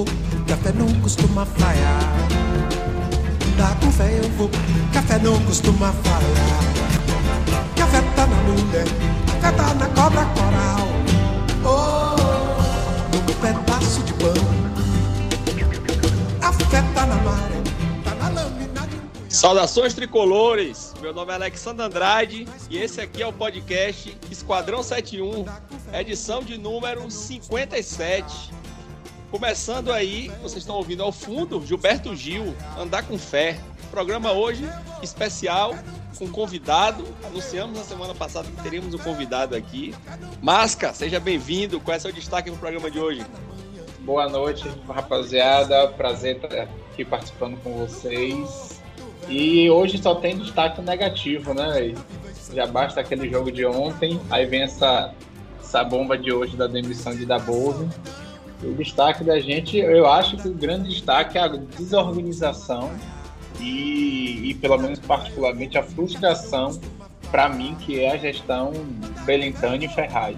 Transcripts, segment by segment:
vou, café não costuma falhar. Dá com fé eu vou, café não costuma falhar. Café tá na mulher, café tá na cobra coral. Oh, no meu pedaço de pão. A fé tá na maré, tá na lâmina de um. Saudações tricolores! Meu nome é Alexandre Andrade e esse aqui é o podcast Esquadrão 71, edição de número 57. Começando aí, vocês estão ouvindo ao fundo Gilberto Gil, Andar com Fé. Programa hoje especial com convidado. Anunciamos na semana passada que teríamos um convidado aqui. Masca, seja bem-vindo. Qual é o seu destaque no programa de hoje? Boa noite, rapaziada. Prazer estar aqui participando com vocês. E hoje só tem destaque negativo, né? Já basta aquele jogo de ontem, aí vem essa, essa bomba de hoje da demissão de Dabove. O destaque da gente, eu acho que o grande destaque é a desorganização e, e pelo menos particularmente, a frustração para mim, que é a gestão Belintani e Ferraz.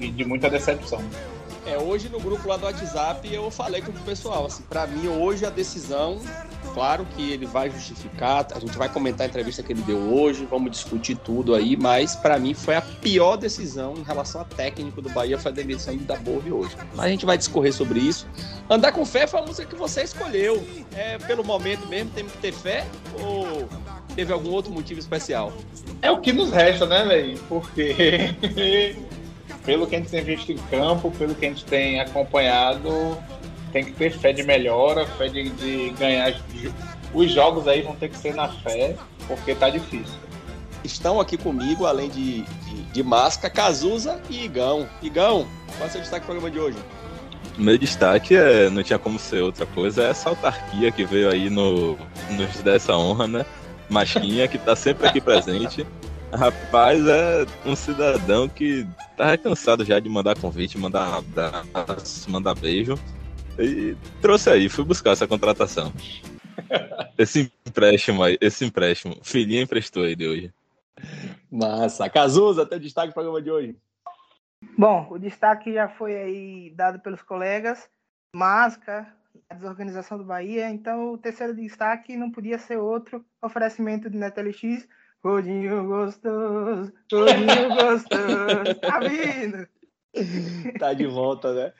E de muita decepção. É, hoje no grupo lá do WhatsApp eu falei com o pessoal, assim, para mim hoje a decisão, claro que ele vai justificar, a gente vai comentar a entrevista que ele deu hoje, vamos discutir tudo aí, mas para mim foi a pior decisão em relação a técnico do Bahia foi a demissão de Dabove hoje. Mas a gente vai discorrer sobre isso. Andar com fé foi a música que você escolheu. É pelo momento mesmo, temos que ter fé ou teve algum outro motivo especial? É o que nos resta, né, velho? Porque pelo que a gente tem visto em campo, pelo que a gente tem acompanhado, tem que ter fé de melhora, fé de, de ganhar. Os jogos aí vão ter que ser na fé, porque tá difícil. Estão aqui comigo, além de, de, de Masca, Cazuza e Igão. Igão, qual é o seu destaque do programa de hoje? Meu destaque é, não tinha como ser outra coisa, é essa autarquia que veio aí no, nos dessa honra, né? Masquinha, que tá sempre aqui presente. Rapaz, é um cidadão que tá cansado já de mandar convite, mandar abraço, mandar beijo. E trouxe aí, fui buscar essa contratação. Esse empréstimo aí, esse empréstimo. Filhinha emprestou aí de hoje. Massa. Cazuza, teu destaque do programa de hoje. Bom, o destaque já foi aí dado pelos colegas. Masca, a desorganização do Bahia. Então, o terceiro destaque não podia ser outro oferecimento de NetLX. Rodinho gostoso, rodinho gostoso. Tá vindo? Tá de volta, né?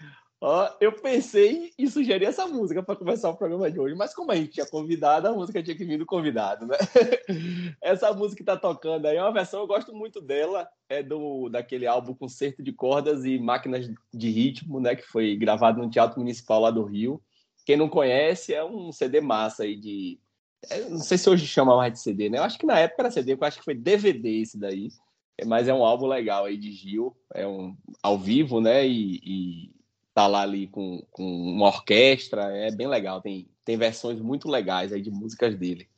Ó, eu pensei em sugerir essa música para começar o programa de hoje, mas como a gente tinha convidado, a música tinha que vir do convidado, né? Essa música que tá tocando aí é uma versão, eu gosto muito dela, é do daquele álbum Concerto de Cordas e Máquinas de Ritmo, né? Que foi gravado no Teatro Municipal lá do Rio. Quem não conhece, é um CD massa aí de. é, não sei se hoje chama mais de CD, né? Eu acho que na época era CD, eu acho que foi DVD esse daí. Mas é um álbum legal aí de Gil, é um ao vivo, né? E, e tá lá ali com, com uma orquestra, é bem legal. Tem, tem versões muito legais aí de músicas dele.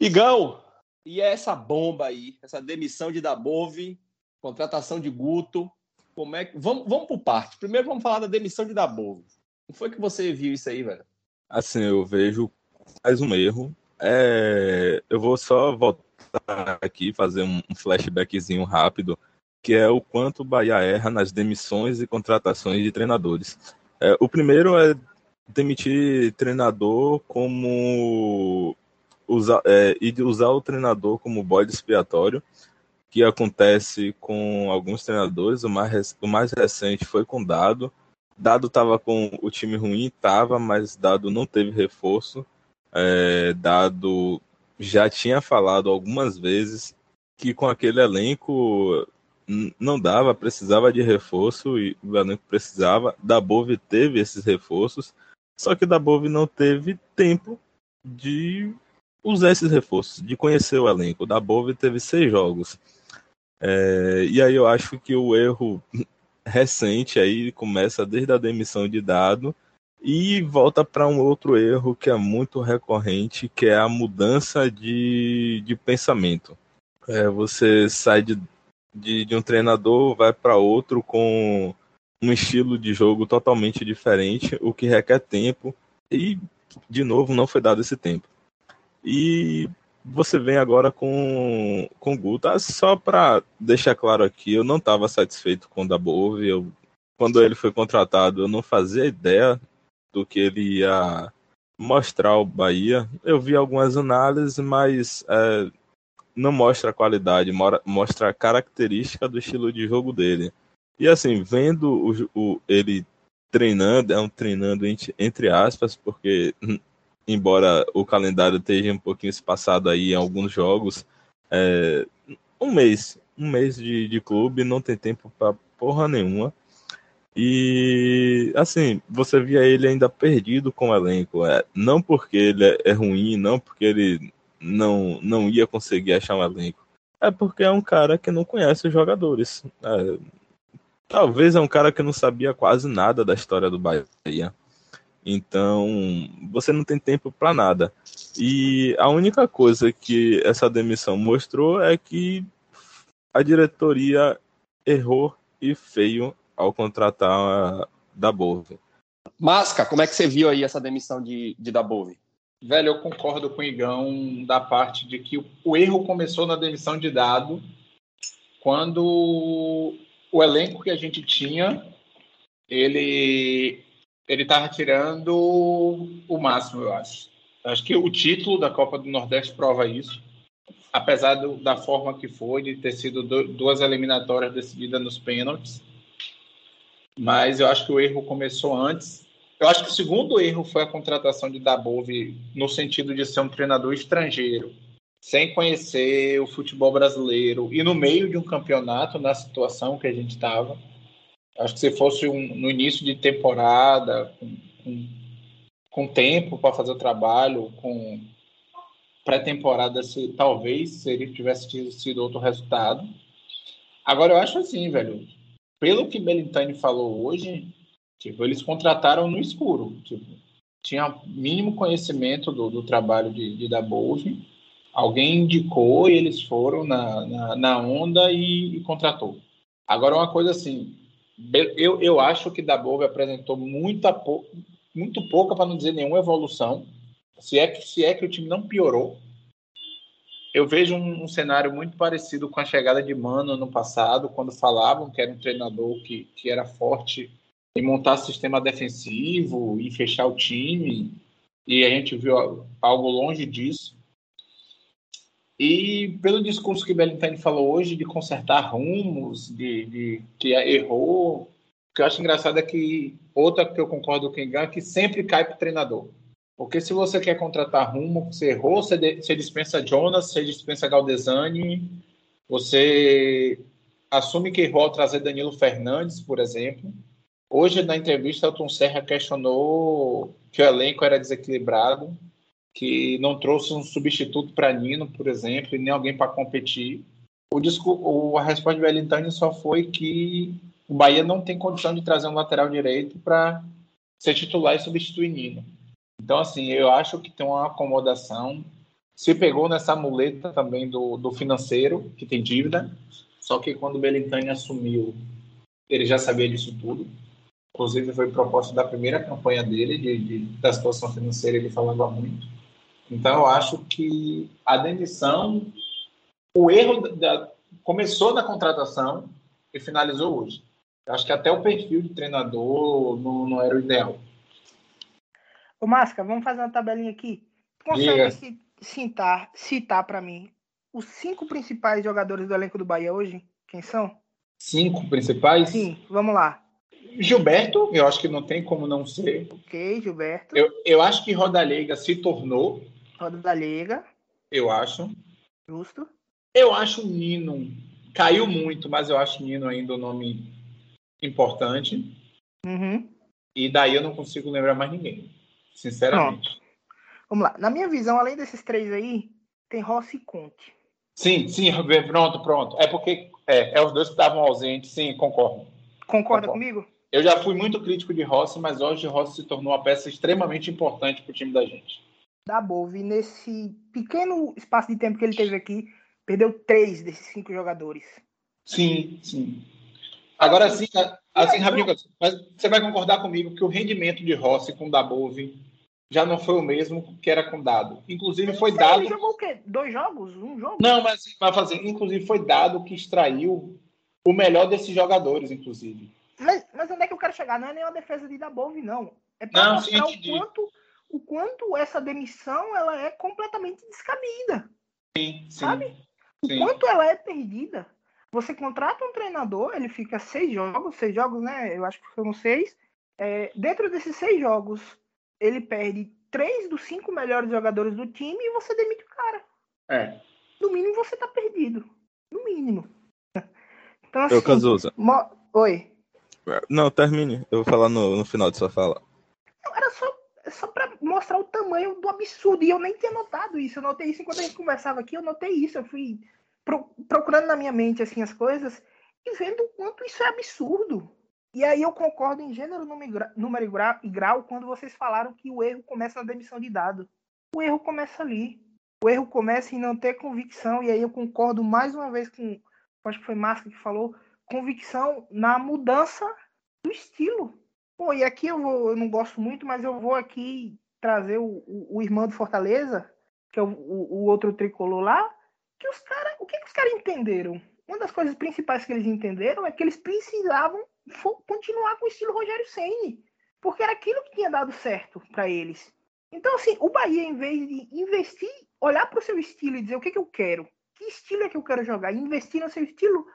Igão, e é essa bomba aí, essa demissão de Dabove, contratação de Guto, como é que... Vamos, vamos por parte. Primeiro vamos falar da demissão de Dabove. Como foi que você viu isso aí, velho? Assim, eu vejo mais um erro. É, eu vou só voltar aqui, fazer um flashbackzinho rápido, que é o quanto o Bahia erra nas demissões e contratações de treinadores. É, o primeiro é demitir treinador como usar, é, e usar o treinador como bode expiatório, que acontece com alguns treinadores. O mais, o mais recente foi com Dado. Dado estava com o time ruim, estava, mas Dado não teve reforço. É, Dado já tinha falado algumas vezes que com aquele elenco não dava, precisava de reforço e o elenco precisava. Dabove teve esses reforços, só que Dabove não teve tempo de usar esses reforços, de conhecer o elenco. O Dabove teve seis jogos. É, e aí eu acho que o erro recente aí começa desde a demissão de Dado e volta para um outro erro que é muito recorrente, que é a mudança de, de pensamento. É, você sai de, de, de um treinador, vai para outro com um estilo de jogo totalmente diferente, o que requer tempo, e de novo não foi dado esse tempo. E você vem agora com, com o Guta, só para deixar claro aqui, eu não estava satisfeito com o Dabove, eu, quando ele foi contratado eu não fazia ideia do que ele ia mostrar o Bahia. Eu vi algumas análises, mas é, não mostra a qualidade, mostra a característica do estilo de jogo dele. E assim, vendo o, o ele treinando, é um treinando entre, entre aspas, porque embora o calendário esteja um pouquinho espaçado aí em alguns jogos, é, um mês, um mês de, de clube não tem tempo para porra nenhuma. E assim, você via ele ainda perdido com o elenco. É, não porque ele é, é ruim, não porque ele não, não ia conseguir achar um elenco. É porque é um cara que não conhece os jogadores. É, talvez é um cara que não sabia quase nada da história do Bahia. Então, você não tem tempo para nada. E a única coisa que essa demissão mostrou é que a diretoria errou e feio ao contratar a Dabove. Masca, como é que você viu aí essa demissão de, de Dabove? Velho, eu concordo com o Igão da parte de que o, erro começou na demissão de Dado quando o elenco que a gente tinha ele ele estava tirando o máximo, eu acho. Acho que o título da Copa do Nordeste prova isso. Apesar do, da forma que foi, de ter sido do, duas eliminatórias decididas nos pênaltis. Mas eu acho que o erro começou antes. Eu acho que o segundo erro foi a contratação de Dabove, no sentido de ser um treinador estrangeiro, sem conhecer o futebol brasileiro e no meio de um campeonato, na situação que a gente estava Acho que se fosse um, no início de temporada, com, com, com tempo para fazer o trabalho, com pré-temporada, se, talvez seria, tivesse sido outro resultado. Agora, eu acho assim, velho, pelo que Belintani falou hoje, tipo, eles contrataram no escuro. Tipo, tinha mínimo conhecimento do, do trabalho de, de Dabove, alguém indicou e eles foram na, na, na onda e, e, contratou. Agora, uma coisa assim, eu, eu acho que Dabove apresentou muita, muito pouca, para não dizer nenhuma evolução. Se é, que, se é que o time não piorou. Eu vejo um, um, cenário muito parecido com a chegada de Mano no passado, quando falavam que era um treinador que, que era forte em montar sistema defensivo e fechar o time. E a gente viu algo longe disso. E pelo discurso que Belintani falou hoje de consertar rumos, de, de que errou, o que eu acho engraçado é que outra que eu concordo com o é que sempre cai para o treinador. Porque se você quer contratar rumo, você errou, você, de, você dispensa Jonas, você dispensa Galdesani, você assume que errou ao trazer Danilo Fernandes, por exemplo. Hoje, na entrevista, Tom Serra questionou que o elenco era desequilibrado que não trouxe um substituto para Nino, por exemplo, e nem alguém para competir. O disco, a resposta de Belintani só foi que o Bahia não tem condição de trazer um lateral direito para ser titular e substituir Nino. Então, assim, eu acho que tem uma acomodação. Se pegou nessa muleta também do, do financeiro, que tem dívida, só que quando o Belintani assumiu, ele já sabia disso tudo. Inclusive, foi proposta da primeira campanha dele, de, de, da situação financeira, ele falava muito. Então, eu acho que a demissão, o erro da, começou na contratação e finalizou hoje. Eu acho que até o perfil de treinador não, não era o ideal. Ô, Masca, vamos fazer uma tabelinha aqui. Consegue citar, citar para mim os cinco principais jogadores do elenco do Bahia hoje? Quem são? Cinco principais? Sim, vamos lá. Gilberto, eu acho que não tem como não ser. Ok, Gilberto. Eu, eu acho que Rodalega se tornou Roda da Liga. Eu acho. Justo. Eu acho o Nino. Caiu muito, mas eu acho o Nino ainda um nome importante. Uhum. E daí eu não consigo lembrar mais ninguém. Sinceramente. Pronto. Vamos lá. Na minha visão, além desses três aí, tem Rossi e Conte. Sim, sim, pronto, pronto. É porque é, é os dois que estavam ausentes, sim, concordo. Concorda concordo. comigo? Eu já fui muito crítico de Rossi, mas hoje Rossi se tornou uma peça extremamente importante para o time da gente da Bove, nesse pequeno espaço de tempo que ele teve aqui, perdeu três desses cinco jogadores. Sim, sim. Agora sim, assim, rapidinho, mas você vai concordar comigo que o rendimento de Rossi com Dabove já não foi o mesmo que era com Dado. Inclusive foi Sim, dado. Ele jogou o quê? Dois jogos? Um jogo? Não, mas vai fazer. Inclusive foi dado que extraiu o melhor desses jogadores, inclusive. Mas, mas onde é que eu quero chegar? Não é nenhuma defesa de Dabove, não. É para mostrar o quanto, o quanto essa demissão ela é completamente descabida. Sim, sabe? O quanto ela é perdida. Você contrata um treinador, ele fica seis jogos, seis jogos, né? Eu acho que foram seis. É, dentro desses seis jogos, ele perde três dos cinco melhores jogadores do time e você demite o cara. É. No mínimo você tá perdido. No mínimo. Então, assim. Eu, Cazuza. Mo... Oi. Não, termine. Eu vou falar no, no final de sua fala. Era só, só pra mostrar o tamanho do absurdo. E eu nem tinha notado isso. Eu notei isso enquanto a gente conversava aqui. Eu notei isso. Eu fui pro, procurando na minha mente assim as coisas e vendo o quanto isso é absurdo. E aí eu concordo em gênero, número e grau quando vocês falaram que o erro começa na demissão de dado. O erro começa ali. O erro começa em não ter convicção, e aí eu concordo mais uma vez com, acho que foi Márcia que falou, convicção na mudança do estilo. Pô, e aqui eu, vou, eu não gosto muito, mas eu vou aqui trazer o, o, o irmão do Fortaleza, que é o, o, outro tricolor lá, que os caras, o que, que os caras entenderam? Uma das coisas principais que eles entenderam é que eles precisavam continuar com o estilo Rogério Ceni, porque era aquilo que tinha dado certo para eles. Então, assim, o Bahia, em vez de investir, olhar para o seu estilo e dizer o que, que eu quero, que estilo é que eu quero jogar, e investir no seu estilo,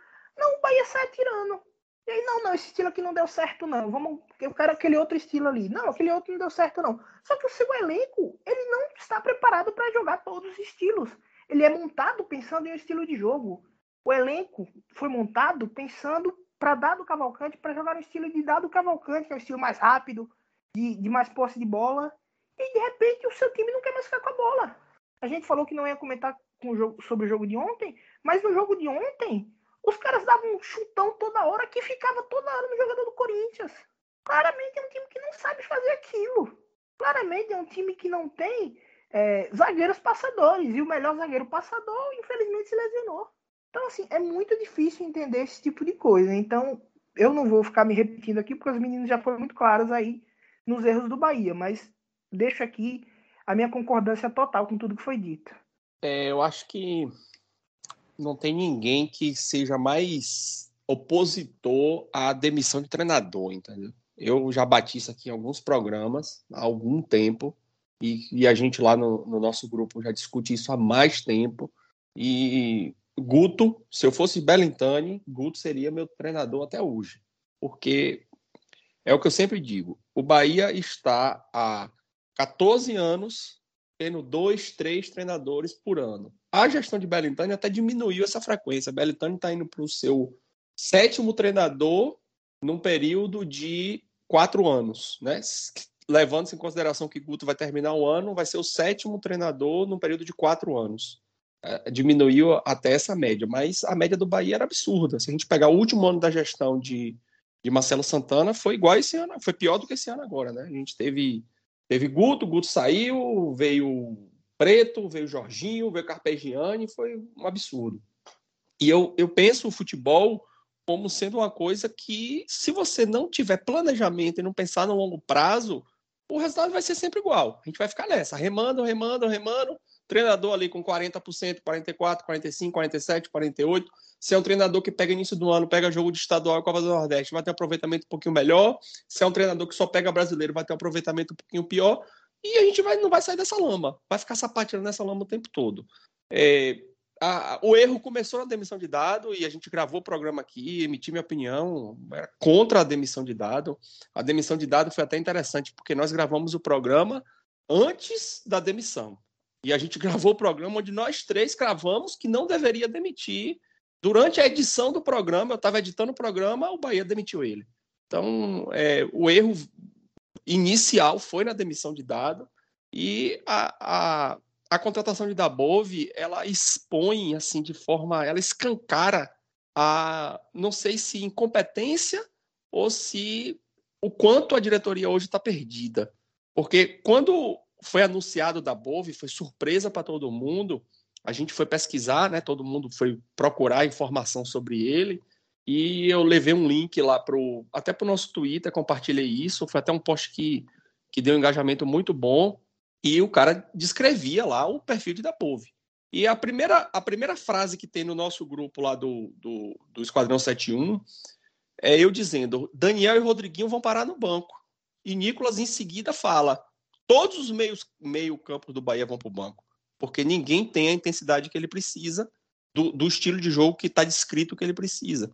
não, o Bahia sai atirando. E aí, não, não, esse estilo aqui não deu certo, não. Vamos, eu quero aquele outro estilo ali. Não, aquele outro não deu certo, não. Só que o seu elenco, ele não está preparado para jogar todos os estilos. Ele é montado pensando em um estilo de jogo. O elenco foi montado pensando para Dado Cavalcante, para jogar no estilo de Dado Cavalcante, que é o estilo mais rápido, de, de mais posse de bola. E de repente o seu time não quer mais ficar com a bola. A gente falou que não ia comentar o jogo, sobre o jogo de ontem, mas no jogo de ontem, os caras davam um chutão toda hora que ficava toda hora no jogador do Corinthians. Claramente é um time que não sabe fazer aquilo. Claramente é um time que não tem é, zagueiros passadores. E o melhor zagueiro passador, infelizmente, se lesionou. Então, assim, é muito difícil entender esse tipo de coisa. Então, eu não vou ficar me repetindo aqui, porque os meninos já foram muito claros aí nos erros do Bahia, mas deixo aqui a minha concordância total com tudo que foi dito. É, eu acho que não tem ninguém que seja mais opositor à demissão de treinador, entendeu? Eu já bati isso aqui em alguns programas há algum tempo e, e a gente lá no, no, nosso grupo já discute isso há mais tempo e Guto, se eu fosse Belintani, Guto seria meu treinador até hoje. Porque é o que eu sempre digo: o Bahia está há 14 anos tendo dois, três treinadores por ano. A gestão de Belintani até diminuiu essa frequência. Belintani está indo para o seu sétimo treinador num período de quatro anos, né? Levando-se em consideração que Guto vai terminar o ano, vai ser o sétimo treinador num período de quatro anos. É, diminuiu até essa média, mas a média do Bahia era absurda. Se a gente pegar o último ano da gestão de, de Marcelo Santana, foi igual esse ano, foi pior do que esse ano agora, né? A gente teve, teve Guto, Guto saiu, veio Preto, veio Jorginho, veio Carpegiani, foi um absurdo. E eu, eu penso o futebol como sendo uma coisa que, se você não tiver planejamento e não pensar no longo prazo, o resultado vai ser sempre igual. A gente vai ficar nessa, remando, remando, remando, Treinador ali com 40%, 44%, 45%, 47%, 48%. Se é um treinador que pega início do ano, pega jogo de estadual e Copa do Nordeste, vai ter um aproveitamento um pouquinho melhor. Se é um treinador que só pega brasileiro, vai ter um aproveitamento um pouquinho pior. E a gente vai, não vai sair dessa lama. Vai ficar sapateando nessa lama o tempo todo. É, a, o erro começou na demissão de dado e a gente gravou o programa aqui, emiti minha opinião era contra a demissão de dado. A demissão de dado foi até interessante, porque nós gravamos o programa antes da demissão. E a gente gravou o programa onde nós três cravamos que não deveria demitir. Durante a edição do programa, eu estava editando o programa, o Bahia demitiu ele. Então, é, o erro inicial foi na demissão de Dado e a, a, a contratação de Dabove, ela expõe, assim, de forma... Ela escancara a, não sei se incompetência ou se o quanto a diretoria hoje está perdida. Porque quando foi anunciado da Bove, foi surpresa para todo mundo. A gente foi pesquisar, né? Todo mundo foi procurar informação sobre ele. E eu levei um link lá pro até para o nosso Twitter, compartilhei isso. Foi até um post que, que deu um engajamento muito bom. E o cara descrevia lá o perfil de da Bove. E a primeira, a primeira frase que tem no nosso grupo lá do, do, do Esquadrão 71 é eu dizendo: Daniel e Rodriguinho vão parar no banco. E Nicolas em seguida fala: todos os meios meio campos do Bahia vão para o banco, porque ninguém tem a intensidade que ele precisa do, do estilo de jogo que está descrito que ele precisa.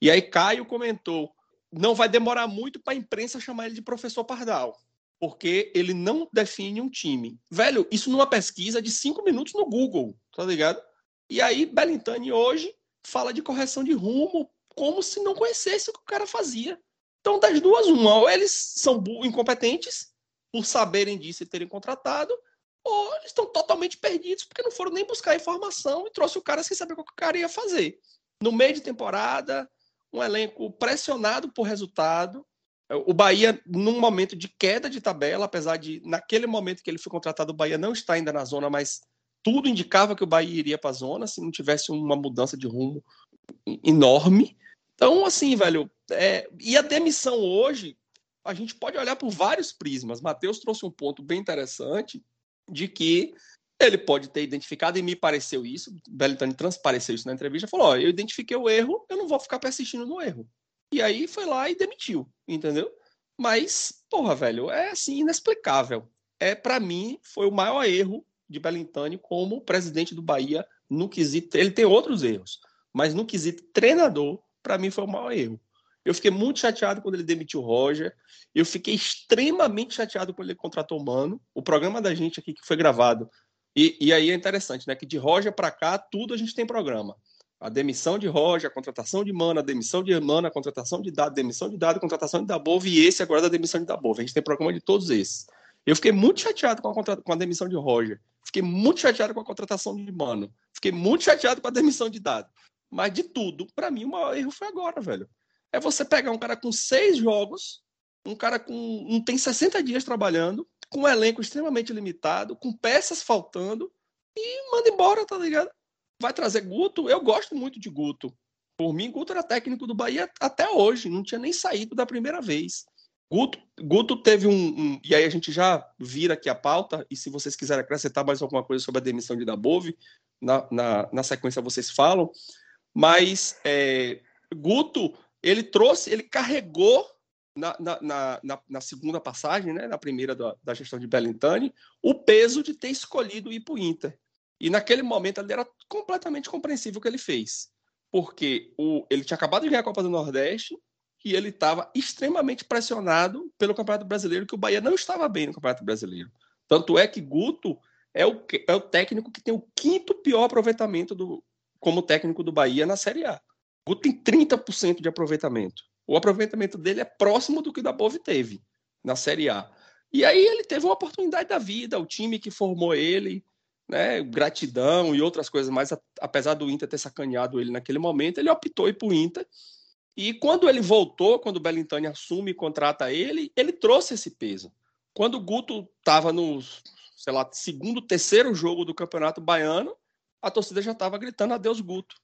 E aí Caio comentou: não vai demorar muito para a imprensa chamar ele de professor Pardal, porque ele não define um time. Velho, isso numa pesquisa de cinco minutos no Google, tá ligado? E aí Belintani hoje fala de correção de rumo como se não conhecesse o que o cara fazia. Então, das duas, uma, ou eles são incompetentes por saberem disso e terem contratado, ou eles estão totalmente perdidos porque não foram nem buscar informação e trouxe o cara sem saber o que o cara ia fazer. No meio de temporada, um elenco pressionado por resultado. O Bahia, num momento de queda de tabela, apesar de, naquele momento que ele foi contratado, o Bahia não está ainda na zona, mas tudo indicava que o Bahia iria para a zona se não tivesse uma mudança de rumo enorme. Então, assim, velho, é... e a demissão hoje, a gente pode olhar por vários prismas. Matheus trouxe um ponto bem interessante de que ele pode ter identificado, e me pareceu isso, Belitani transpareceu isso na entrevista, falou, ó, eu identifiquei o erro, eu não vou ficar persistindo no erro. E aí foi lá e demitiu, entendeu? Mas, porra, velho, é assim, inexplicável. É, para mim, foi o maior erro de Belintani como presidente do Bahia no quesito. Ele tem outros erros, mas no quesito treinador, para mim foi o maior erro. Eu fiquei muito chateado quando ele demitiu o Roger. Eu fiquei extremamente chateado quando ele contratou o Mano. O programa da gente aqui que foi gravado e, e aí é interessante, né? Que de Roger para cá, tudo a gente tem programa. A demissão de Roger, a contratação de Mana, a demissão de Mana, a contratação de Dado, demissão de Dado, a contratação de Dabov e esse agora da demissão de Dabov. A gente tem programa de todos esses. Eu fiquei muito chateado com a, contra... com a demissão de Roger. Fiquei muito chateado com a contratação de Mano. Fiquei muito chateado com a demissão de Dado. Mas de tudo, para mim, o maior erro foi agora, velho. É você pegar um cara com seis jogos, um cara com. não tem 60 dias trabalhando, com um elenco extremamente limitado, com peças faltando, e manda embora, tá ligado? Vai trazer Guto. Eu gosto muito de Guto. Por mim, Guto era técnico do Bahia até hoje, não tinha nem saído da primeira vez. Guto, Guto teve um, um, E aí a gente já vira aqui a pauta, e se vocês quiserem acrescentar mais alguma coisa sobre a demissão de Dabove, na, na, na sequência vocês falam. Mas é, Guto, ele trouxe, ele carregou na, na, na, na, segunda passagem, né, na primeira da, da gestão de Bellintani, o peso de ter escolhido ir para o Inter. E naquele momento ali era completamente compreensível o que ele fez. Porque o, ele tinha acabado de ganhar a Copa do Nordeste e ele estava extremamente pressionado pelo Campeonato Brasileiro, que o Bahia não estava bem no Campeonato Brasileiro. Tanto é que Guto é o, é o técnico que tem o quinto pior aproveitamento do, como técnico do Bahia na Série A. Guto tem 30% de aproveitamento o aproveitamento dele é próximo do que o da Bove teve na Série A. E aí ele teve uma oportunidade da vida, o time que formou ele, né, gratidão e outras coisas mais, apesar do Inter ter sacaneado ele naquele momento, ele optou ir para o Inter. E quando ele voltou, quando o Bellintani assume e contrata ele, ele trouxe esse peso. Quando o Guto estava no, sei lá, segundo, terceiro jogo do Campeonato Baiano, a torcida já estava gritando adeus Guto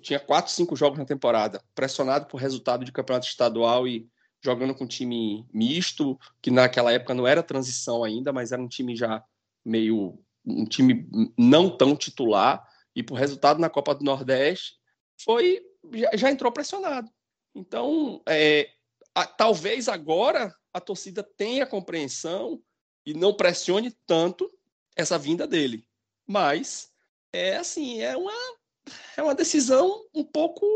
tinha quatro, cinco jogos na temporada, pressionado por resultado de campeonato estadual e jogando com um time misto, que naquela época não era transição ainda, mas era um time já meio um time não tão titular e por resultado na Copa do Nordeste foi já, já entrou pressionado. Então, é, a, talvez agora a torcida tenha compreensão e não pressione tanto essa vinda dele. Mas é assim, é uma é uma decisão um pouco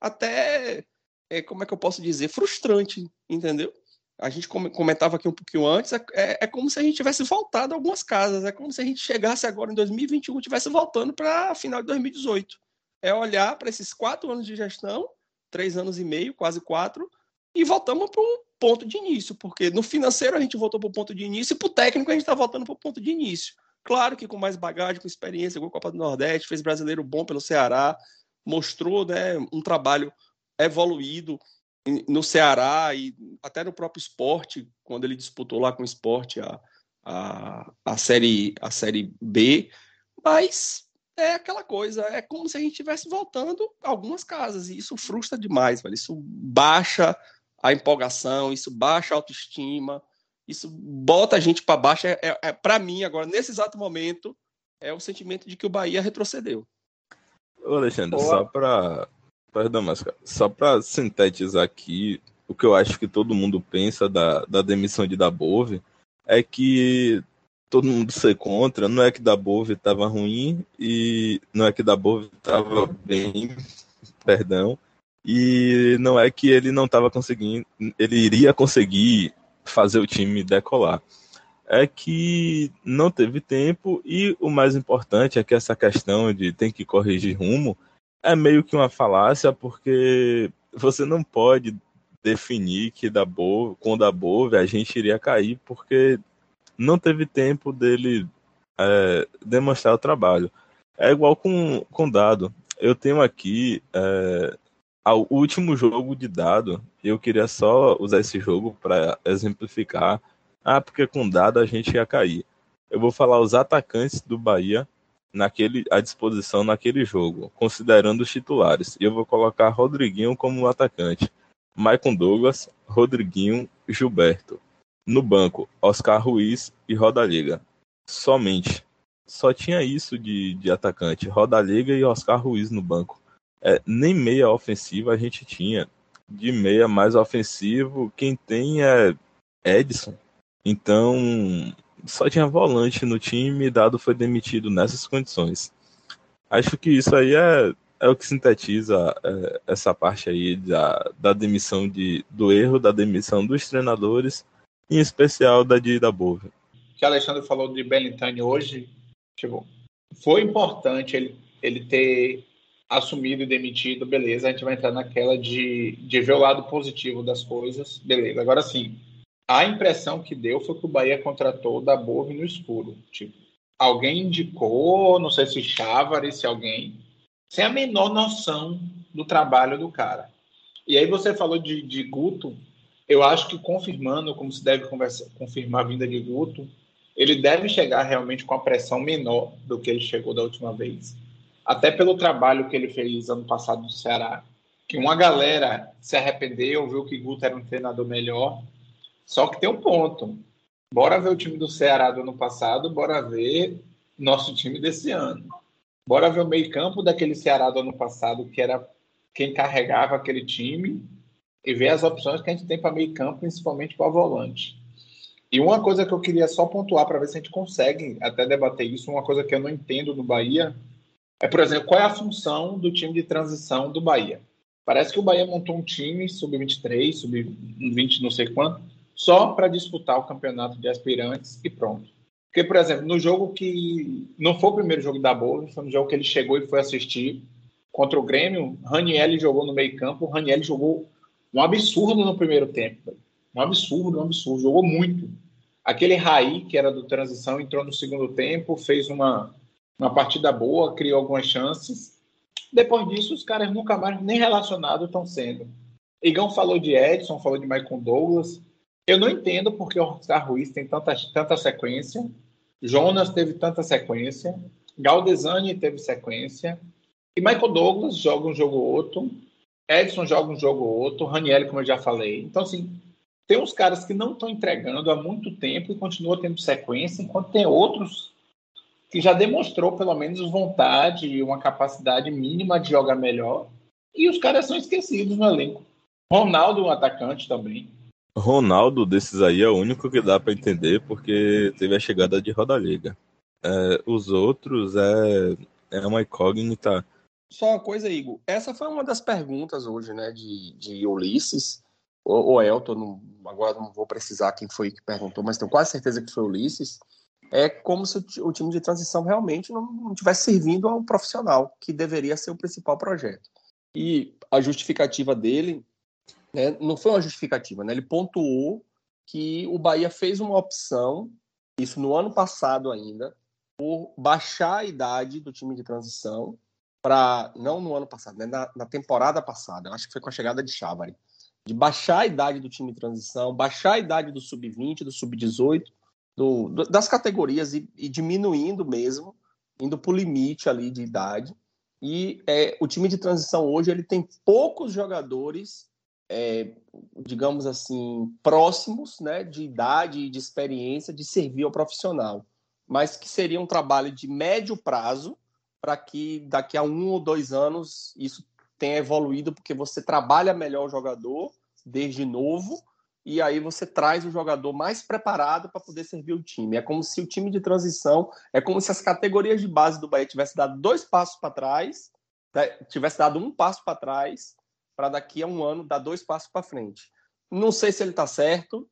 até, é, como é que eu posso dizer, frustrante, entendeu? A gente comentava aqui um pouquinho antes, é, é, é como se a gente tivesse voltado a algumas casas, é como se a gente chegasse agora em 2021 e estivesse voltando para final de 2018. É olhar para esses quatro anos de gestão, três anos e meio, quase quatro, e voltamos para o ponto de início, porque no financeiro a gente voltou para o ponto de início e para o técnico a gente está voltando para o ponto de início. Claro que com mais bagagem, com experiência, com a Copa do Nordeste, fez brasileiro bom pelo Ceará, mostrou né, um trabalho evoluído no Ceará e até no próprio esporte, quando ele disputou lá com o esporte a, a, a, série, a série B, mas é aquela coisa, é como se a gente estivesse voltando algumas casas, e isso frustra demais, velho. isso baixa a empolgação, isso baixa a autoestima, isso bota a gente para baixo. É, é, é para mim, agora, nesse exato momento, é o sentimento de que o Bahia retrocedeu. Ô, Alexandre, Boa. só para. Perdão, mas só para sintetizar aqui, o que eu acho que todo mundo pensa da, da demissão de Dabove é que todo mundo ser contra, não é que Dabove estava ruim e não é que Dabove estava bem, perdão, e não é que ele não estava conseguindo, ele iria conseguir fazer o time decolar. É que não teve tempo e o mais importante é que essa questão de tem que corrigir rumo é meio que uma falácia porque você não pode definir que da Bove, com da Bove a gente iria cair porque não teve tempo dele é, demonstrar o trabalho. É igual com, com dado. Eu tenho aqui é, o último jogo de dado. Eu queria só usar esse jogo para exemplificar. Ah, porque com dado a gente ia cair. Eu vou falar os atacantes do Bahia naquele à disposição naquele jogo, considerando os titulares. E eu vou colocar Rodriguinho como atacante. Maicon Douglas, Rodriguinho, Gilberto. No banco, Oscar Ruiz e Roda Liga. Somente. Só tinha isso de, de atacante. Roda Liga e Oscar Ruiz no banco. É, nem meia ofensiva a gente tinha. De meia mais ofensivo, quem tem é Edson. Então, só tinha volante no time e Dado foi demitido nessas condições. Acho que isso aí é, é o que sintetiza é, essa parte aí da, da demissão de, do erro da demissão dos treinadores, em especial da de Dabove. O que o Alexandre falou de Belintani hoje, tipo, foi importante ele, ele ter assumido e demitido, beleza, a gente vai entrar naquela de, de ver o lado positivo das coisas, beleza. Agora sim, a impressão que deu foi que o Bahia contratou da Bove no escuro. Tipo, alguém indicou, não sei se Chávari, se alguém, sem a menor noção do trabalho do cara. E aí você falou de, de Guto, eu acho que confirmando como se deve conversa, confirmar a vinda de Guto, ele deve chegar realmente com a pressão menor do que ele chegou da última vez. Até pelo trabalho que ele fez ano passado no Ceará, que uma galera se arrependeu, viu que Guto era um treinador melhor, só que tem um ponto. Bora ver o time do Ceará do ano passado, bora ver nosso time desse ano. Bora ver o meio-campo daquele Ceará do ano passado, que era quem carregava aquele time, e ver as opções que a gente tem para meio-campo, principalmente para volante. E uma coisa que eu queria só pontuar para ver se a gente consegue até debater isso, uma coisa que eu não entendo no Bahia, é, por exemplo, qual é a função do time de transição do Bahia? Parece que o Bahia montou um time sub-23, sub-20, não sei quanto, só para disputar o campeonato de aspirantes e pronto. Porque, por exemplo, no jogo que não foi o primeiro jogo da Boa, foi no jogo que ele chegou e foi assistir contra o Grêmio, Raniel jogou no meio-campo, Raniel jogou um absurdo no primeiro tempo. Um absurdo, um absurdo, jogou muito. Aquele Raí, que era do transição, entrou no segundo tempo, fez uma, uma partida boa, criou algumas chances. Depois disso, os caras nunca mais nem relacionados estão sendo. Igão falou de Edson, falou de Michael Douglas. Eu não entendo porque o Oscar Ruiz tem tanta, tanta sequência, Jonas teve tanta sequência, Galdesani teve sequência, e Michael Douglas joga um jogo ou outro, Edson joga um jogo ou outro, Raniel, como eu já falei. Então, assim, tem uns caras que não estão entregando há muito tempo e continuam tendo sequência, enquanto tem outros que já demonstrou pelo menos vontade e uma capacidade mínima de jogar melhor, e os caras são esquecidos no elenco. Ronaldo, um atacante também. Ronaldo desses aí é o único que dá para entender porque teve a chegada de Roda Liga. É, os outros é, é uma incógnita. Só uma coisa, Igor. Essa foi uma das perguntas hoje, né, de, de Ulisses, ou, ou Elton, não, agora não vou precisar quem foi que perguntou, mas tenho quase certeza que foi Ulisses. É como se o, time de transição realmente não, não tivesse servindo ao profissional, que deveria ser o principal projeto. E a justificativa dele né, não foi uma justificativa, né? ele pontuou que o Bahia fez uma opção, isso no ano passado ainda, por baixar a idade do time de transição para não no ano passado, né, na, na, temporada passada, acho que foi com a chegada de Chávari, de baixar a idade do time de transição, baixar a idade do sub-20, do sub-18, do, das categorias e, e, diminuindo mesmo, indo para o limite ali de idade. E é, o time de transição hoje ele tem poucos jogadores é, digamos assim, próximos né, de idade e de experiência de servir ao profissional, mas que seria um trabalho de médio prazo para que daqui a um ou dois anos isso tenha evoluído, porque você trabalha melhor o jogador, desde novo e aí você traz o jogador mais preparado para poder servir o time. É como se o time de transição, é como se as categorias de base do Bahia tivessem dado dois passos para trás, né, tivesse dado um passo para trás, para daqui a um ano dar dois passos para frente. Não sei se ele está certo.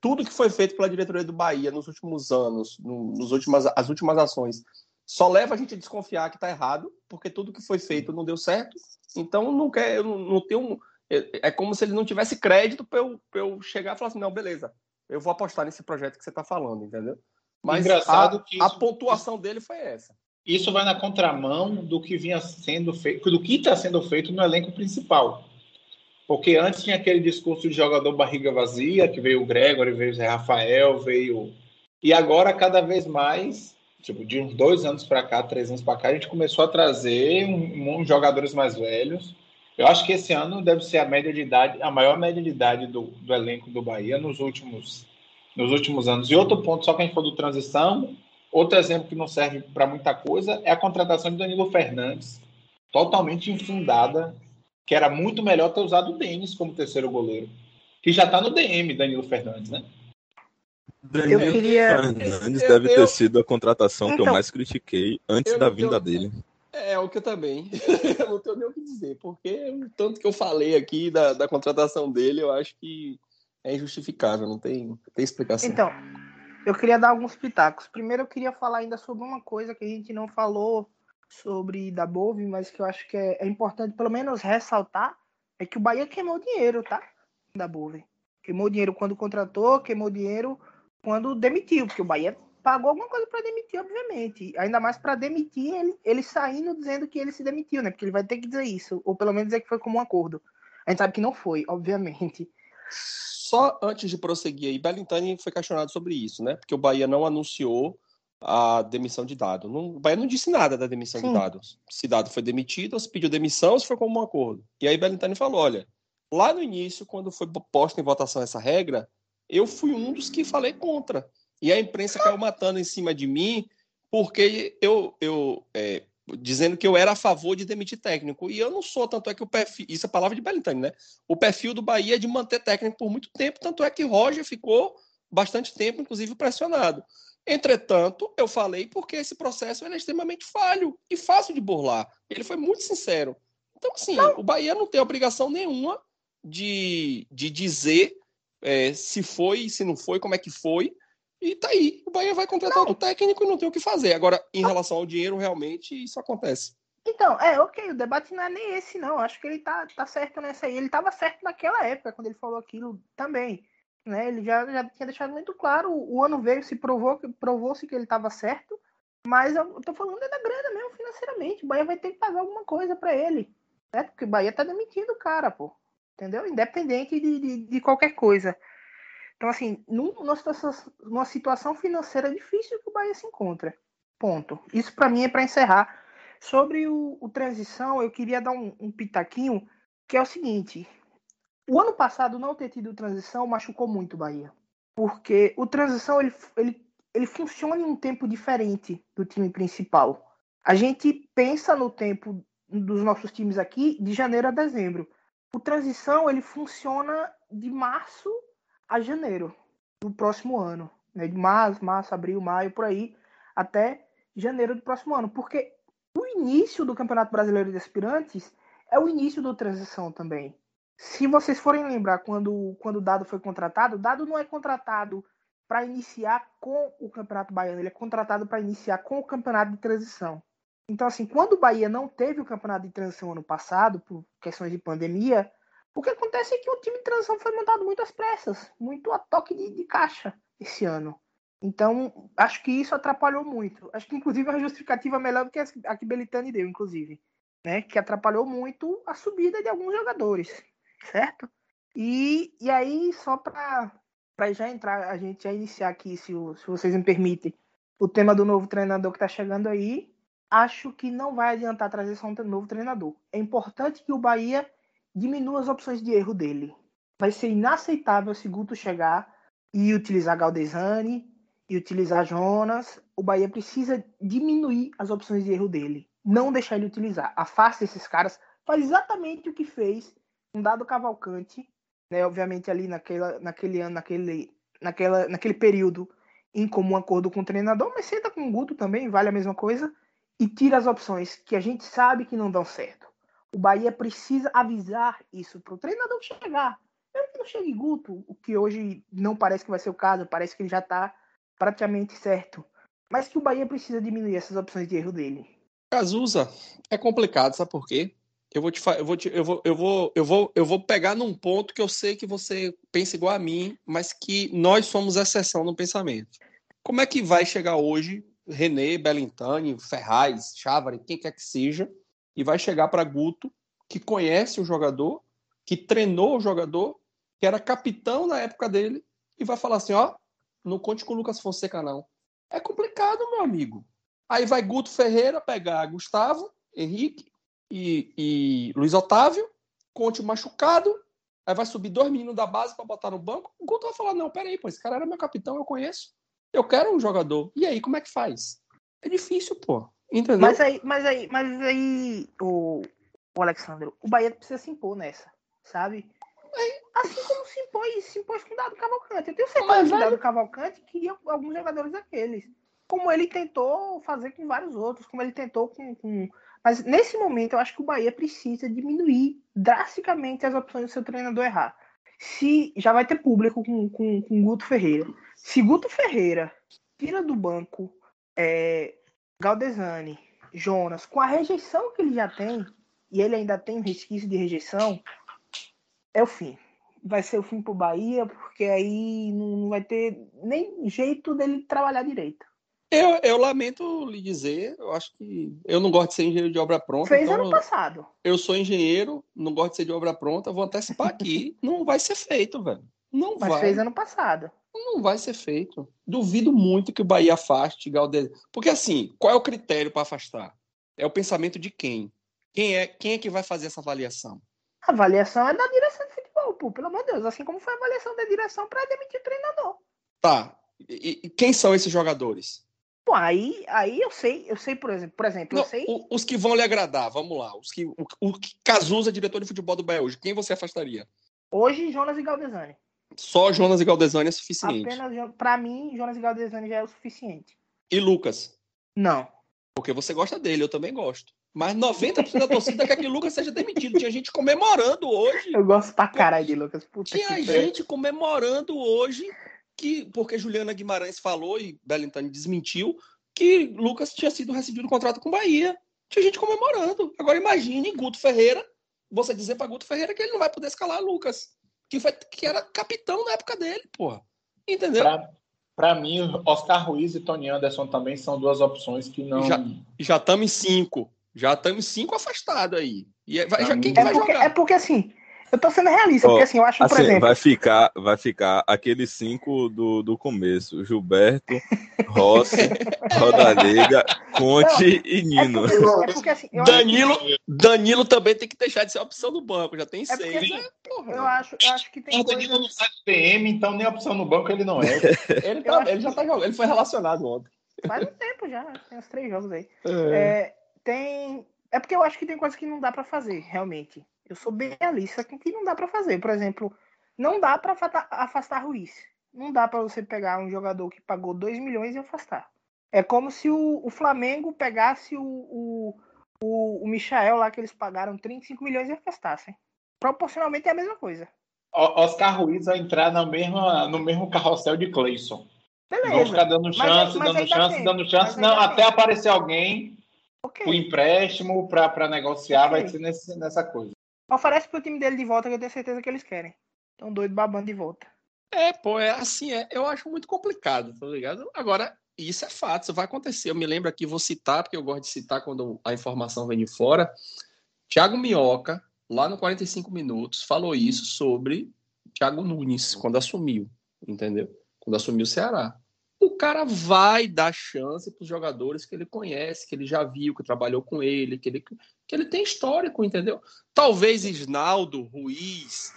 Tudo que foi feito pela diretoria do Bahia nos últimos anos, no, nos últimas, as últimas ações, só leva a gente a desconfiar que está errado, porque tudo que foi feito não deu certo. Então não quer, eu não tenho é, é como se ele não tivesse crédito para eu, eu chegar e falar assim, não, beleza, eu vou apostar nesse projeto que você está falando, entendeu? Mas Engraçado a, que isso, a pontuação isso, dele foi essa. Isso vai na contramão do que vinha sendo feito, do que está sendo feito no elenco principal. Porque antes tinha aquele discurso de jogador barriga vazia, que veio o Gregory, veio o Zé Rafael, veio. E agora, cada vez mais, tipo, de uns dois anos para cá, três anos para cá, a gente começou a trazer um, um, jogadores mais velhos eu acho que esse ano deve ser a média de idade, a maior média de idade do, do elenco do Bahia nos últimos, nos últimos anos. E outro ponto, só que a gente falou do transição, outro exemplo que não serve para muita coisa é a contratação de Danilo Fernandes, totalmente infundada, que era muito melhor ter usado o Denis como terceiro goleiro, que já está no DM, Danilo Fernandes, né? Danilo eu queria... Fernandes deve eu, ter sido a contratação então, que eu então, mais critiquei antes da vinda dele. É, o que eu também. eu não tenho nem o que dizer, porque o tanto que eu falei aqui da, da contratação dele, eu acho que é injustificável, não tem, tem explicação. Então, eu queria dar alguns pitacos. Primeiro, eu queria falar ainda sobre uma coisa que a gente não falou sobre da Bove, mas que eu acho que é, é importante pelo menos ressaltar, é que o Bahia queimou dinheiro, tá? Da Bove. Queimou dinheiro quando contratou, queimou dinheiro quando demitiu, porque o Bahia pagou alguma coisa para demitir, obviamente. Ainda mais para demitir ele, ele saindo dizendo que ele se demitiu, né? Porque ele vai ter que dizer isso, ou pelo menos dizer que foi como um acordo. A gente sabe que não foi, obviamente. Só antes de prosseguir aí, Bellintani foi questionado sobre isso, né? Porque o Bahia não anunciou a demissão de Dado. Não, o Bahia não disse nada da demissão Sim. de Dado. Se Dado foi demitido, se pediu demissão, se foi como um acordo. E aí Bellintani falou, olha, lá no início, quando foi posta em votação essa regra, eu fui um dos que falei contra. E a imprensa caiu matando em cima de mim porque eu, eu é, dizendo que eu era a favor de demitir técnico. E eu não sou, tanto é que o perfil. Isso é palavra de Belintani, né? O perfil do Bahia é de manter técnico por muito tempo, tanto é que Roger ficou bastante tempo, inclusive, pressionado. Entretanto, eu falei porque esse processo é extremamente falho e fácil de burlar. Ele foi muito sincero. Então, assim, não. o Bahia não tem obrigação nenhuma de, de dizer é, se foi, se não foi, como é que foi. E tá aí. O Bahia vai contratar não. outro técnico e não tem o que fazer. Agora, em relação ao dinheiro, realmente isso acontece. Então, é, ok, o debate não é nem esse, não. Acho que ele tá, tá certo nessa aí. Ele estava certo naquela época, quando ele falou aquilo também. Né? Ele já, já tinha deixado muito claro. O ano veio, se provou, provou-se que ele estava certo. Mas eu tô falando é da grana mesmo, financeiramente. O Bahia vai ter que pagar alguma coisa para ele. Né? Porque o Bahia tá demitindo o cara, pô. Entendeu? Independente de, de, de qualquer coisa. Então, assim, numa situação, numa situação financeira difícil que o Bahia se encontra. Ponto. Isso, para mim, é para encerrar. Sobre o, o, transição, eu queria dar um, um pitaquinho, que é o seguinte. O ano passado, não ter tido transição machucou muito o Bahia. Porque o transição, ele, ele, ele funciona em um tempo diferente do time principal. A gente pensa no tempo dos nossos times aqui de janeiro a dezembro. O transição, ele funciona de março a janeiro do próximo ano. Né? De março, março, abril, maio, por aí, até janeiro do próximo ano. Porque o início do Campeonato Brasileiro de Aspirantes é o início da transição também. Se vocês forem lembrar, quando, quando o Dado foi contratado, o Dado não é contratado para iniciar com o Campeonato Baiano, ele é contratado para iniciar com o Campeonato de Transição. Então, assim, quando o Bahia não teve o Campeonato de Transição ano passado, por questões de pandemia, o que acontece é que o time de transição foi montado muito às pressas, muito a toque de, de caixa esse ano. Então, acho que isso atrapalhou muito. Acho que, inclusive, é uma justificativa melhor do que a que Belitani deu, inclusive. Né? Que atrapalhou muito a subida de alguns jogadores, certo? E, e aí, só para já entrar, a gente já iniciar aqui, se, se vocês me permitem, o tema do novo treinador que está chegando aí, acho que não vai adiantar trazer só um novo treinador. É importante que o Bahia diminua as opções de erro dele. Vai ser inaceitável se Guto chegar e utilizar Galdesani e utilizar Jonas. O Bahia precisa diminuir as opções de erro dele. Não deixar ele utilizar. Afaste esses caras. Faz exatamente o que fez um dado Cavalcante né? Obviamente ali naquela, naquele ano, naquele, naquela, naquele período em comum acordo com o treinador, mas senta com o Guto também, vale a mesma coisa, e tira as opções que a gente sabe que não dão certo. O Bahia precisa avisar isso para o treinador chegar. Mesmo que não chegue Guto, o que hoje não parece que vai ser o caso, parece que ele já está praticamente certo. Mas que o Bahia precisa diminuir essas opções de erro dele. Cazuza é complicado, sabe por quê? Eu vou te, eu vou te, eu vou, eu vou, eu vou, eu vou pegar num ponto que eu sei que você pensa igual a mim, mas que nós somos exceção no pensamento. Como é que vai chegar hoje René, Bellintani, Ferraz, Chávari, quem quer que seja, e vai chegar para Guto, que conhece o jogador, que treinou o jogador, que era capitão na época dele, e vai falar assim: ó, não conte com o Lucas Fonseca, não. É complicado, meu amigo. Aí vai Guto Ferreira pegar Gustavo, Henrique e, e Luiz Otávio, Conte machucado, aí vai subir dois meninos da base para botar no banco. O Guto vai falar: não, peraí, pô, esse cara era meu capitão, eu conheço. Eu quero um jogador. E aí, como é que faz? É difícil, pô. Entendeu? Mas aí, mas aí, mas aí, o, o Alexandre, o Bahia precisa se impor nessa, sabe? Assim como se impôs, se impôs com o Dado Cavalcante. Eu tenho certeza que o Dado Cavalcante queria alguns jogadores daqueles. Como ele tentou fazer com vários outros, como ele tentou com, com. Mas nesse momento eu acho que o Bahia precisa diminuir drasticamente as opções do seu treinador errar. Se já vai ter público com, com, com Guto Ferreira. Se Guto Ferreira tira do banco é, Galdesani, Jonas, com a rejeição que ele já tem, e ele ainda tem um resquício de rejeição, é o fim. Vai ser o fim pro Bahia, porque aí não vai ter nem jeito dele trabalhar direito. Eu, eu lamento lhe dizer, eu acho que eu não gosto de ser engenheiro de obra pronta. Fez então ano eu, passado. eu sou engenheiro, não gosto de ser de obra pronta, vou antecipar aqui. não vai ser feito, velho. Não Mas vai. fez ano passado. Não vai ser feito. Duvido muito que o Bahia afaste Galdesani. Porque assim, qual é o critério para afastar? É o pensamento de quem? Quem é, quem é que vai fazer essa avaliação? A avaliação é da direção de futebol, pô, pelo amor de Deus. Assim como foi a avaliação da direção para demitir o treinador. Tá. E, e quem são esses jogadores? Pô, aí, aí eu sei, eu sei, por exemplo, por exemplo, Não, eu sei. o- os que vão lhe agradar, vamos lá. Os que, o, o que Cazuza, diretor de futebol do Bahia hoje, quem você afastaria? Hoje, Jonas e Galdesani. Só Jonas e Galdesani é suficiente. Apenas, para mim, Jonas e Galdesani já é o suficiente. E Lucas? Não. Porque você gosta dele, eu também gosto. Mas 90% da torcida quer que Lucas seja demitido. Tinha gente comemorando hoje. Eu gosto pra caralho de Lucas. Puta Tinha que gente comemorando hoje que, porque Juliana Guimarães falou e Bellintani desmentiu, que Lucas tinha sido rescindido o contrato com o Bahia. Tinha gente comemorando. Agora imagine Guto Ferreira, você dizer para Guto Ferreira que ele não vai poder escalar Lucas, que, foi, que era capitão na época dele, porra. Entendeu? Pra, pra mim, Oscar Ruiz e Tony Anderson também são duas opções que não. Já- Já estamos em cinco. Já estamos em cinco afastados aí. E é- vai, já, quem que É vai porque, jogar? é porque assim, eu tô sendo realista, Ó, porque assim, eu acho, por Assim, exemplo, vai ficar, vai ficar aqueles cinco do, do começo: Gilberto, Rossi, Rodallega, Conte e é Nino. porque, é porque assim, eu acho, Danilo, Danilo também tem que deixar de ser opção do banco. Já tem É porque, seis. assim, né? Porra, eu acho, eu acho que tem O Danilo coisas. não sai do PM, então nem opção no banco ele não é. Ele, tá- ele já tá jogando. Ele foi relacionado ontem. Faz um tempo já, tem uns três jogos aí. É, tem. É porque eu acho que tem coisas que não dá pra fazer, realmente. Eu sou bem realista o que não dá pra fazer. Por exemplo, não dá pra afastar, Ruiz. Não dá pra você pegar um jogador que pagou 2 milhões e afastar. É como se o, o Flamengo pegasse o, o, o, o Michael lá que eles pagaram 35 milhões e afastassem. Proporcionalmente é a mesma coisa. Oscar Ruiz vai entrar na mesma, no mesmo carrossel de Cleison. Vão Beleza. ficar dando Mas- chance, mas dando ainda chance, dando Mas chance, ainda não, tem. até aparecer alguém Ok. o empréstimo para negociar, Ok. vai ser nesse, nessa coisa. Oferece pro time dele de volta que eu tenho certeza que eles querem. Estão doido babando de volta. É, pô, é assim, é, eu acho muito complicado, tá ligado? Agora, isso é fato, isso vai acontecer. Eu me lembro aqui, vou citar, porque eu gosto de citar quando a informação vem de fora. Thiago Minhoca, lá no 45 Minutos, falou isso sobre Thiago Nunes, quando assumiu, entendeu? Quando assumiu o Ceará. O cara vai dar chance para os jogadores que ele conhece, que ele já viu, que trabalhou com ele, que ele, que ele tem histórico, entendeu? Talvez Isnaldo, Ruiz,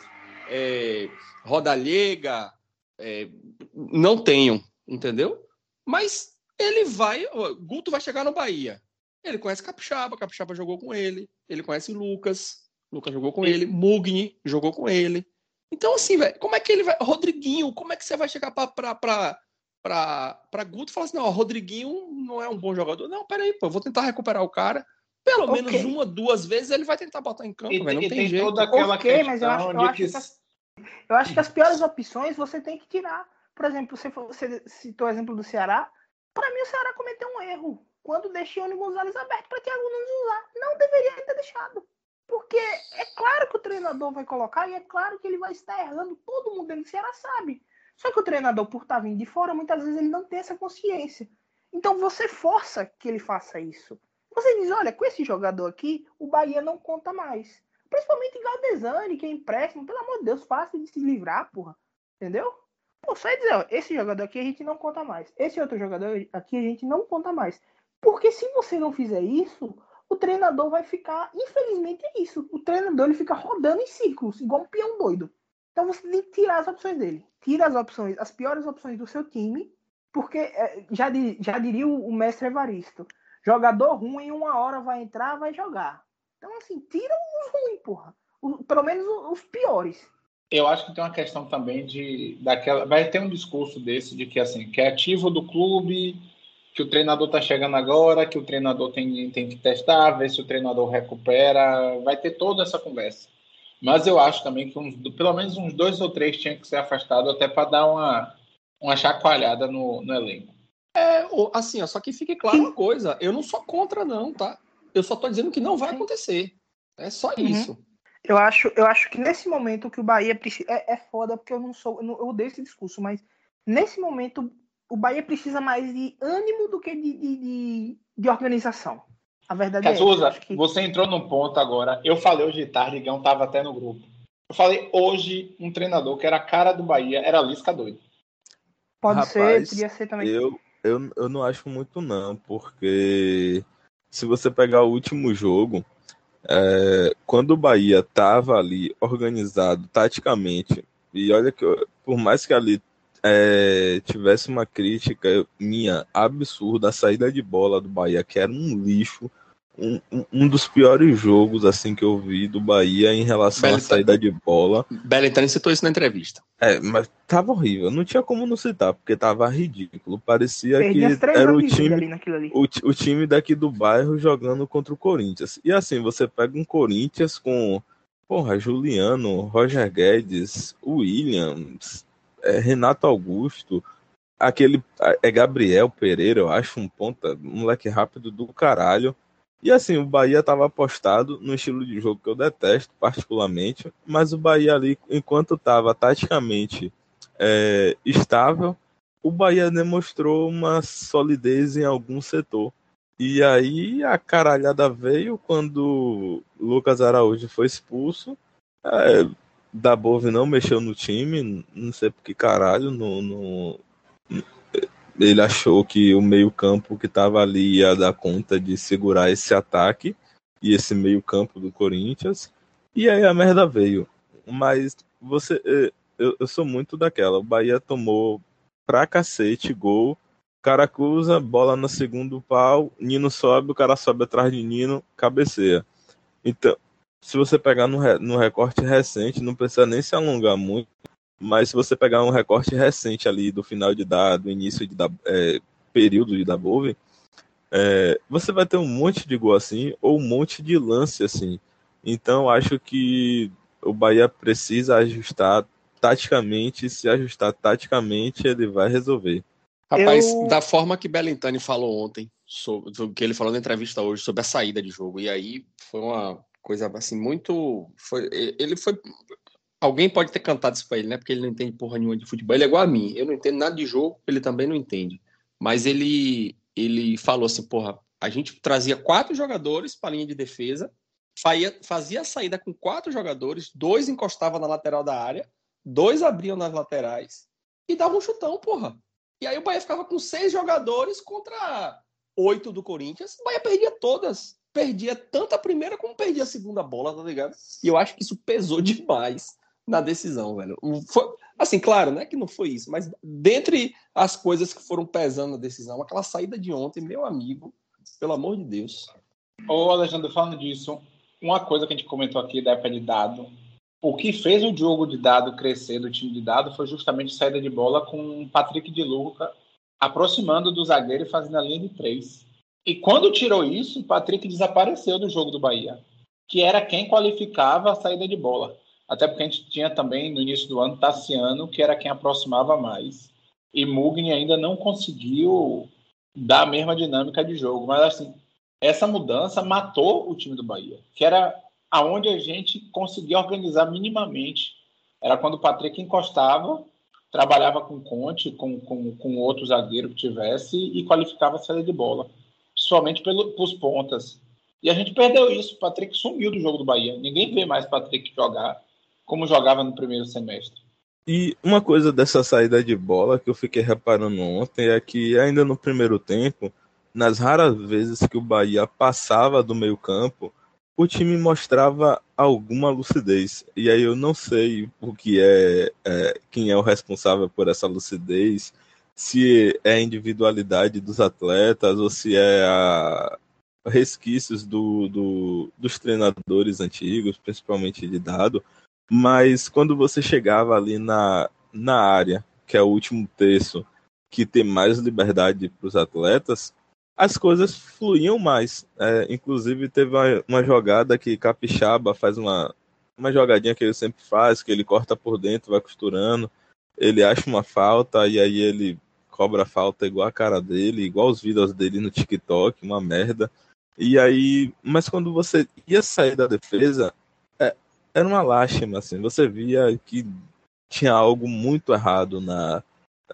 é, Rodallega, é, não tenham, entendeu? Mas ele vai. Guto vai chegar no Bahia. Ele conhece Capixaba, Capixaba jogou com ele. Ele conhece Lucas, Lucas jogou com ele. Mugni jogou com ele. Então, assim, velho, como é que ele vai. Rodriguinho, como é que você vai chegar pra, pra, pra, pra, pra Guto e falar assim: não, Rodriguinho não é um bom jogador? Não, peraí, pô, eu vou tentar recuperar o cara. Pelo Ok. menos uma, duas vezes ele vai tentar botar em campo, E, velho. Não e tem, tem jeito. toda aquela Ok, mas eu acho- eu acho que. que as- Eu acho que as piores opções você tem que tirar. Por exemplo, você, você citou o exemplo do Ceará. Para mim, o Ceará cometeu um erro quando deixou o Gonzalez aberto para Thiago Nunes usar. Não deveria ter deixado. Porque é claro que o treinador vai colocar e é claro que ele vai estar errando. Todo mundo dentro do Ceará sabe. Só que o treinador, por estar vindo de fora, muitas vezes ele não tem essa consciência. Então você força que ele faça isso. Você diz, olha, com esse jogador aqui, o Bahia não conta mais. Principalmente Galdesani, que é empréstimo, pelo amor de Deus, fácil de se livrar, porra. Entendeu? Pô, só dizer, ó, esse jogador aqui a gente não conta mais. Esse outro jogador aqui a gente não conta mais. Porque se você não fizer isso, o treinador vai ficar. Infelizmente é isso. O treinador ele fica rodando em círculos, igual um peão doido. Então você tem que tirar as opções dele. Tira as opções, as piores opções do seu time, porque é, já, já diria o, mestre Evaristo. Jogador ruim, uma hora vai entrar, vai jogar. Então, assim, tira os ruins, porra. Pelo menos o- os piores. Eu acho que tem uma questão também de daquela. Vai ter um discurso desse de que assim, que é ativo do clube, que o treinador tá chegando agora, que o treinador tem, tem que testar, ver se o treinador recupera. Vai ter toda essa conversa. Mas eu acho também que uns, pelo menos uns dois ou três tinham que ser afastados até para dar uma, uma chacoalhada no, no elenco. É, assim, ó, só que fique claro uma coisa: eu não sou contra, não, tá? Eu só tô dizendo que não vai Sim. acontecer. É só Uhum. isso. Eu acho, eu acho que nesse momento o que o Bahia precisa. É, é foda, porque eu não sou. Eu, não- eu odeio esse discurso, mas nesse momento o Bahia precisa mais de ânimo do que de, de, de, de organização. A verdade é essa. Cazuza, acho que você entrou num ponto agora. Eu falei hoje de tarde, Gão tava até no grupo. Eu falei hoje um treinador que era a cara do Bahia, era Lisca doido. pode ser, Rapaz, podia ser também. Eu, eu, eu não acho muito não, porque se você pegar o último jogo, é, quando o Bahia estava ali organizado taticamente, e olha que eu- por mais que ali é, tivesse uma crítica minha absurda, a saída de bola do Bahia, que era um lixo, um, um- dos piores jogos assim que eu vi do Bahia em relação à Belitani. saída de bola. Belintani citou isso na entrevista. É, mas tava horrível. Não tinha como não citar, porque tava ridículo. Parecia Perdi que era o time, ali ali. o, o time daqui do bairro jogando contra o Corinthians. E assim, você pega um Corinthians com, porra, Juliano, Roger Guedes, Williams, é, Renato Augusto, aquele é Gabriel Pereira, eu acho, um ponta, um moleque rápido do caralho. E assim, o Bahia tava apostado no estilo de jogo que eu detesto particularmente, mas o Bahia ali, enquanto tava taticamente é, estável, o Bahia demonstrou uma solidez em algum setor. E aí a caralhada veio quando Lucas Araújo foi expulso. É, Dabove não mexeu no time, não sei por que caralho, no, no- ele achou que o meio-campo que estava ali ia dar conta de segurar esse ataque e esse meio-campo do Corinthians. E aí a merda veio. Mas você, eh, eu, eu sou muito daquela. O Bahia tomou pra cacete gol. O cara cruza, bola no segundo pau, Nino sobe, o cara sobe atrás de Nino, cabeceia. Então, se você pegar no, re- no recorte recente, não precisa nem se alongar muito, mas se você pegar um recorte recente ali do final de dar, do início de dar, é, período de Dabove, é, você vai ter um monte de gol assim, ou um monte de lance assim. Então, acho que o Bahia precisa ajustar taticamente, se ajustar taticamente, ele vai resolver. Rapaz, Eu- da forma que Belintani falou ontem, sobre, sobre o que ele falou na entrevista hoje, sobre a saída de jogo, e aí foi uma coisa assim muito. Foi, ele foi. Alguém pode ter cantado isso pra ele, né? Porque ele não entende porra nenhuma de futebol. Ele é igual a mim. Eu não entendo nada de jogo, ele também não entende. Mas ele, ele falou assim: porra, a gente trazia quatro jogadores para a linha de defesa, faia- fazia a saída com quatro jogadores, dois encostavam na lateral da área, dois abriam nas laterais e dava um chutão, porra. E aí o Bahia ficava com seis jogadores contra oito do Corinthians. O Bahia perdia todas. Perdia tanto a primeira como perdia a segunda bola, tá ligado? E eu acho que isso pesou demais na decisão, velho. Foi- assim, claro, né, que não foi isso, mas dentre as coisas que foram pesando na decisão, aquela saída de ontem, meu amigo, pelo amor de Deus. Ô, Alexandre, falando disso, uma coisa que a gente comentou aqui da época de dado, o que fez o jogo de dado crescer do time de dado foi justamente saída de bola com o Patrick de Luca aproximando do zagueiro e fazendo a linha de três. E quando tirou isso, o Patrick desapareceu do jogo do Bahia, que era quem qualificava a saída de bola. Até porque a gente tinha também no início do ano Tassiano, que era quem aproximava mais. E Mugni ainda não conseguiu dar a mesma dinâmica de jogo. Mas assim, essa mudança matou o time do Bahia, que era aonde a gente conseguia organizar minimamente. Era quando o Patrick encostava, trabalhava com Conte, com, com, com outro zagueiro que tivesse e qualificava a saída de bola, somente pelos pontas. E a gente perdeu isso. O Patrick sumiu do jogo do Bahia. Ninguém vê mais Patrick jogar como jogava no primeiro semestre. E uma coisa dessa saída de bola que eu fiquei reparando ontem é que ainda no primeiro tempo, nas raras vezes que o Bahia passava do meio campo, o time mostrava alguma lucidez. E aí eu não sei o que é, é quem é o responsável por essa lucidez, se é a individualidade dos atletas ou se é a resquícios do, do, dos treinadores antigos, principalmente de dado, mas quando você chegava ali na, na área, que é o último terço, que tem mais liberdade para os atletas, as coisas fluíam mais. É, inclusive, teve uma, uma, jogada que Capixaba faz uma, uma jogadinha que ele sempre faz, que ele corta por dentro, vai costurando, ele acha uma falta e aí ele cobra falta igual a cara dele, igual os vídeos dele no TikTok, uma merda. E aí, mas quando você ia sair da defesa, era uma lástima, assim. Você via que tinha algo muito errado na,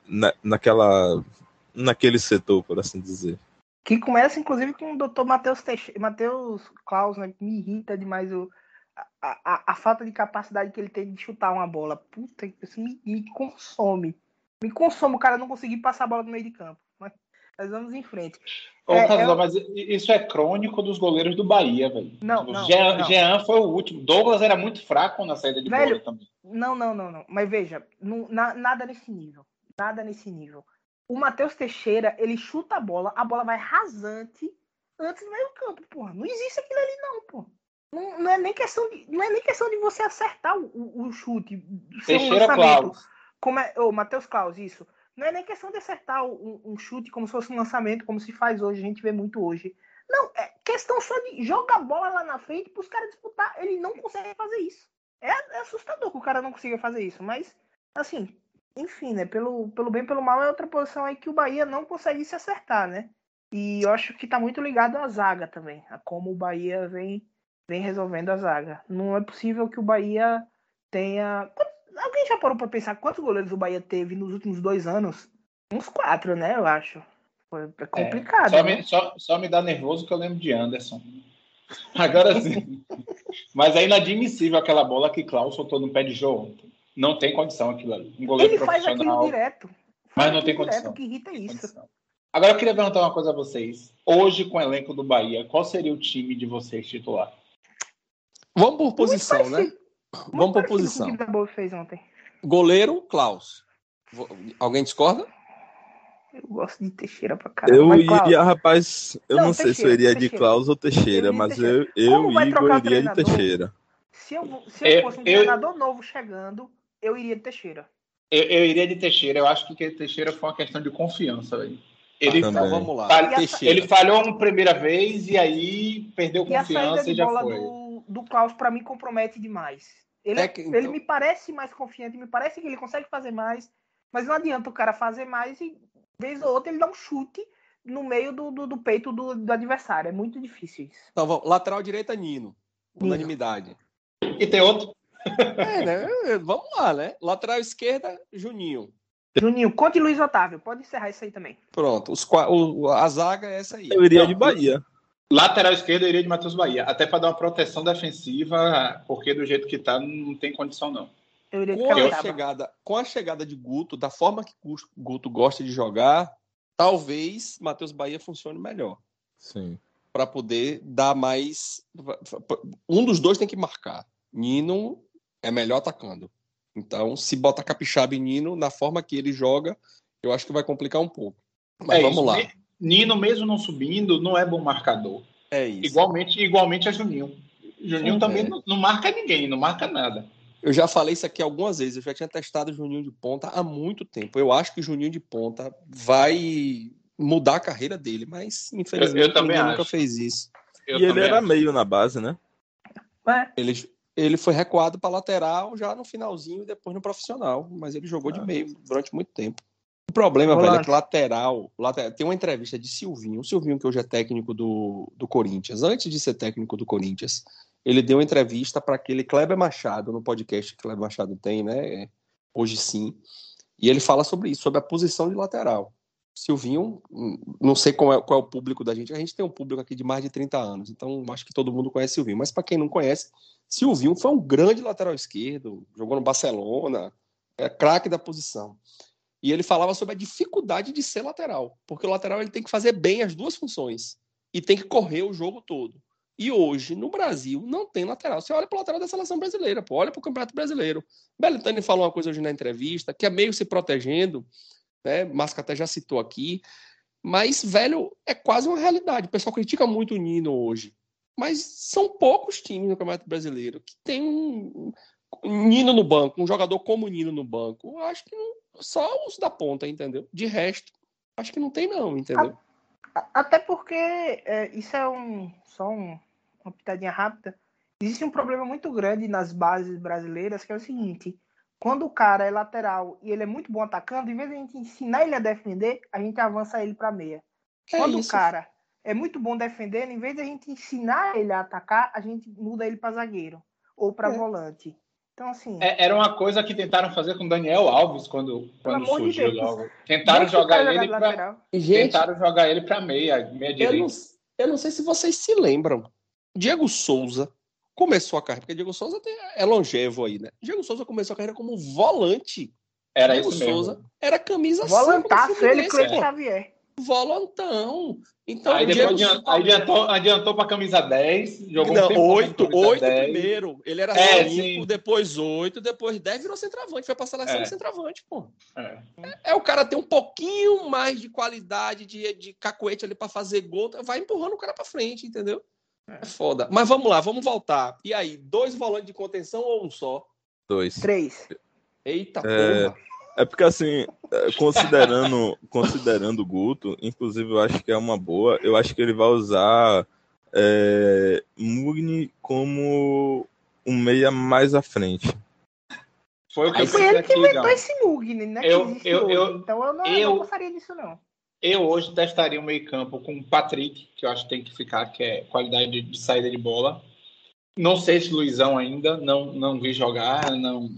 na, naquela, naquele setor, por assim dizer. Que começa, inclusive, com o doutor Matheus Matheus Klaus, né? Me irrita demais o, a, a, a, falta de capacidade que ele tem de chutar uma bola. Puta, isso me, me consome. Me consome o cara não conseguir passar a bola no meio de campo. Mas, vamos em frente. Ô, é, Casal, é... mas isso é crônico dos goleiros do Bahia, velho. Não, não, Jean, não. Jean foi o último. Douglas era muito fraco na saída de velho, bola também. Não, não, não, não. Mas veja, não, na, nada nesse nível. Nada nesse nível. O Matheus Teixeira, ele chuta a bola, a bola vai rasante antes do meio campo, porra. Não existe aquilo ali, não, pô. Não, não, é nem questão de, não é nem questão de você acertar o, o, o chute. Teixeira um Klaus. Como é, ô, Matheus Klaus, isso. Não é nem questão de acertar um, um, chute como se fosse um lançamento, como se faz hoje, a gente vê muito hoje. Não, é questão só de jogar a bola lá na frente para os caras disputar. Ele não consegue fazer isso. É, é, assustador que o cara não consiga fazer isso, mas, assim, enfim, né? Pelo, pelo bem pelo mal é outra posição aí que o Bahia não consegue se acertar, né? E eu acho que tá muito ligado à zaga também, a como o Bahia vem, vem resolvendo a zaga. Não é possível que o Bahia tenha. Alguém já parou para pensar quantos goleiros o Bahia teve nos últimos dois anos? Uns quatro, né? Eu acho. Foi é complicado. É, só, né? me, só, só, me dá nervoso que eu lembro de Anderson. Agora sim. Mas é inadmissível aquela bola que Klaus soltou no pé de João. Não tem condição aquilo ali. Um goleiro Ele faz aquilo direto. Faz mas não tem condição. que irrita isso. Condição. Agora eu queria perguntar uma coisa a vocês. Hoje, com o elenco do Bahia, qual seria o time de vocês titular? Vamos por posição, né? Vamos por posição. fez ontem. Goleiro, Klaus. Alguém discorda? Eu gosto de Teixeira pra caramba. Eu iria, rapaz, eu não, não sei se eu iria de Klaus ou Teixeira, mas eu, eu Igor, iria de Teixeira. Se eu, se eu, eu fosse um eu, treinador novo chegando, eu iria de Teixeira. Eu, eu, iria de Teixeira. Eu acho que Teixeira foi uma questão de confiança, velho. Ele, ah, então, vamos lá. ele falhou uma primeira vez e aí perdeu confiança e, e já foi. Do, do Klaus, para mim, compromete demais. Ele, é que, então... ele me parece mais confiante, me parece que ele consegue fazer mais, mas não adianta o cara fazer mais e, vez ou outra, ele dá um chute no meio do, do, do peito do, do, adversário. É muito difícil isso. Então, vamos. lateral direita, Nino. Unanimidade. E tem outro? É, né? Vamos lá, né? Lateral esquerda, Juninho. Juninho, Conte Luiz Otávio. Pode encerrar isso aí também. Pronto. Os, o, a zaga é essa aí. Eu iria de Bahia. Lateral esquerdo eu iria de Matheus Bahia, até para dar uma proteção defensiva, porque do jeito que tá não tem condição não. Eu iria de com, a chegada, com a chegada de Guto, da forma que Guto gosta de jogar, talvez Matheus Bahia funcione melhor. Sim. Para poder dar mais. Um dos dois tem que marcar. Nino é melhor atacando. Então, se bota Capixaba e Nino na forma que ele joga, eu acho que vai complicar um pouco. Mas é vamos isso. lá. Nino, mesmo não subindo, não é bom marcador. É isso. Igualmente, igualmente a Juninho. Juninho Sim, também é. não, não, marca ninguém, não marca nada. Eu já falei isso aqui algumas vezes. Eu já tinha testado o Juninho de Ponta há muito tempo. Eu acho que o Juninho de Ponta vai mudar a carreira dele, mas infelizmente Eu- eu também nunca fez isso. Eu e ele era acho. meio na base, né? É, Ele, ele foi recuado para lateral já no finalzinho e depois no profissional, mas ele jogou de Ah. meio durante muito tempo. O problema, Volante. velho, é que lateral, lateral. Tem uma entrevista de Silvinho, o Silvinho, que hoje é técnico do, do Corinthians. Antes de ser técnico do Corinthians, ele deu uma entrevista para aquele Kleber Machado, no podcast que Kleber Machado tem, né? Hoje sim. E ele fala sobre isso, sobre a posição de lateral. Silvinho, hum, não sei qual é, qual é o público da gente. A gente tem um público aqui de mais de 30 anos, então acho que todo mundo conhece Silvinho. Mas para quem não conhece, Silvinho foi um grande lateral esquerdo, jogou no Barcelona, é craque da posição. E ele falava sobre a dificuldade de ser lateral, porque o lateral ele tem que fazer bem as duas funções e tem que correr o jogo todo. E hoje, no Brasil, não tem lateral. Você olha para o lateral da seleção brasileira, pô, olha para o Campeonato Brasileiro. Belitani falou uma coisa hoje na entrevista, que é meio se protegendo, né? Masca até já citou aqui. Mas, velho, é quase uma realidade. O pessoal critica muito o Nino hoje. Mas são poucos times no Campeonato Brasileiro que tem um Nino no banco, um jogador como o Nino no banco. Eu acho que não- só os da ponta, entendeu? De resto, acho que não tem, não, entendeu? até porque é, isso é um só um- uma pitadinha rápida. Existe um problema muito grande nas bases brasileiras que é o seguinte: quando o cara é lateral e ele é muito bom atacando, em vez de a gente ensinar ele a defender, a gente avança ele para meia. É Quando isso. o cara é muito bom defendendo, em vez de a gente ensinar ele a atacar, a gente muda ele para zagueiro ou para É. volante. Então, assim, É, era uma coisa que tentaram fazer com o Daniel Alves quando, quando de surgiu Deus. logo. Tentaram deixa jogar ele de pra. Gente, tentaram jogar ele para meia, meia eu direita. não, eu não sei se vocês se lembram. Diego Souza começou a carreira, porque Diego Souza tem- é longevo aí, né? Diego Souza começou a carreira como volante. Era Diego isso mesmo. Souza era camisa Volantaço, ele, Cleiton. Xavier. Volantão. Então, Aí o depois Diego adiantou, aí adiantou, adiantou para camisa 10, jogou um Não, como camisa oito 10. primeiro. Ele era É, cinco, sim. depois oito, depois dez, virou centroavante. Foi pra seleção É. de centroavante, pô. É. É o cara ter um pouquinho mais de qualidade de, de cacuete ali pra fazer gol, vai empurrando o cara pra frente, entendeu? É foda. Mas vamos lá, vamos voltar. E aí, dois volantes de contenção ou um só? Dois. Três. Eita É. porra. É porque assim, é, considerando, considerando o Guto, inclusive eu acho que é uma boa. Eu acho que ele vai usar é, Mugni como um meia mais à frente. Foi o que eu Foi pensei ele que aqui, inventou esse Mugni, né? Eu- eu- hoje. eu- então eu não, eu- não gostaria disso, não. Eu hoje testaria o meio campo com o Patrick, que eu acho que tem que ficar, que é qualidade de, de saída de bola. Não sei se Luizão ainda, não, não vi jogar, não,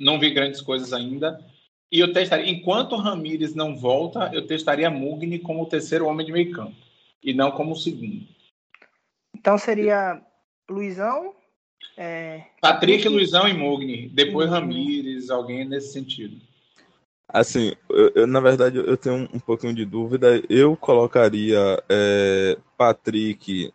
não vi grandes coisas ainda. E eu testaria, enquanto o Ramires não volta, eu testaria Mugni como o terceiro homem de meio campo. E não como o segundo. Então seria Luizão, é, Patrick, Luizão e Mugni. Depois Uhum. Ramires, alguém nesse sentido. Assim, eu, eu, na verdade eu tenho um, um pouquinho de dúvida. Eu colocaria é, Patrick.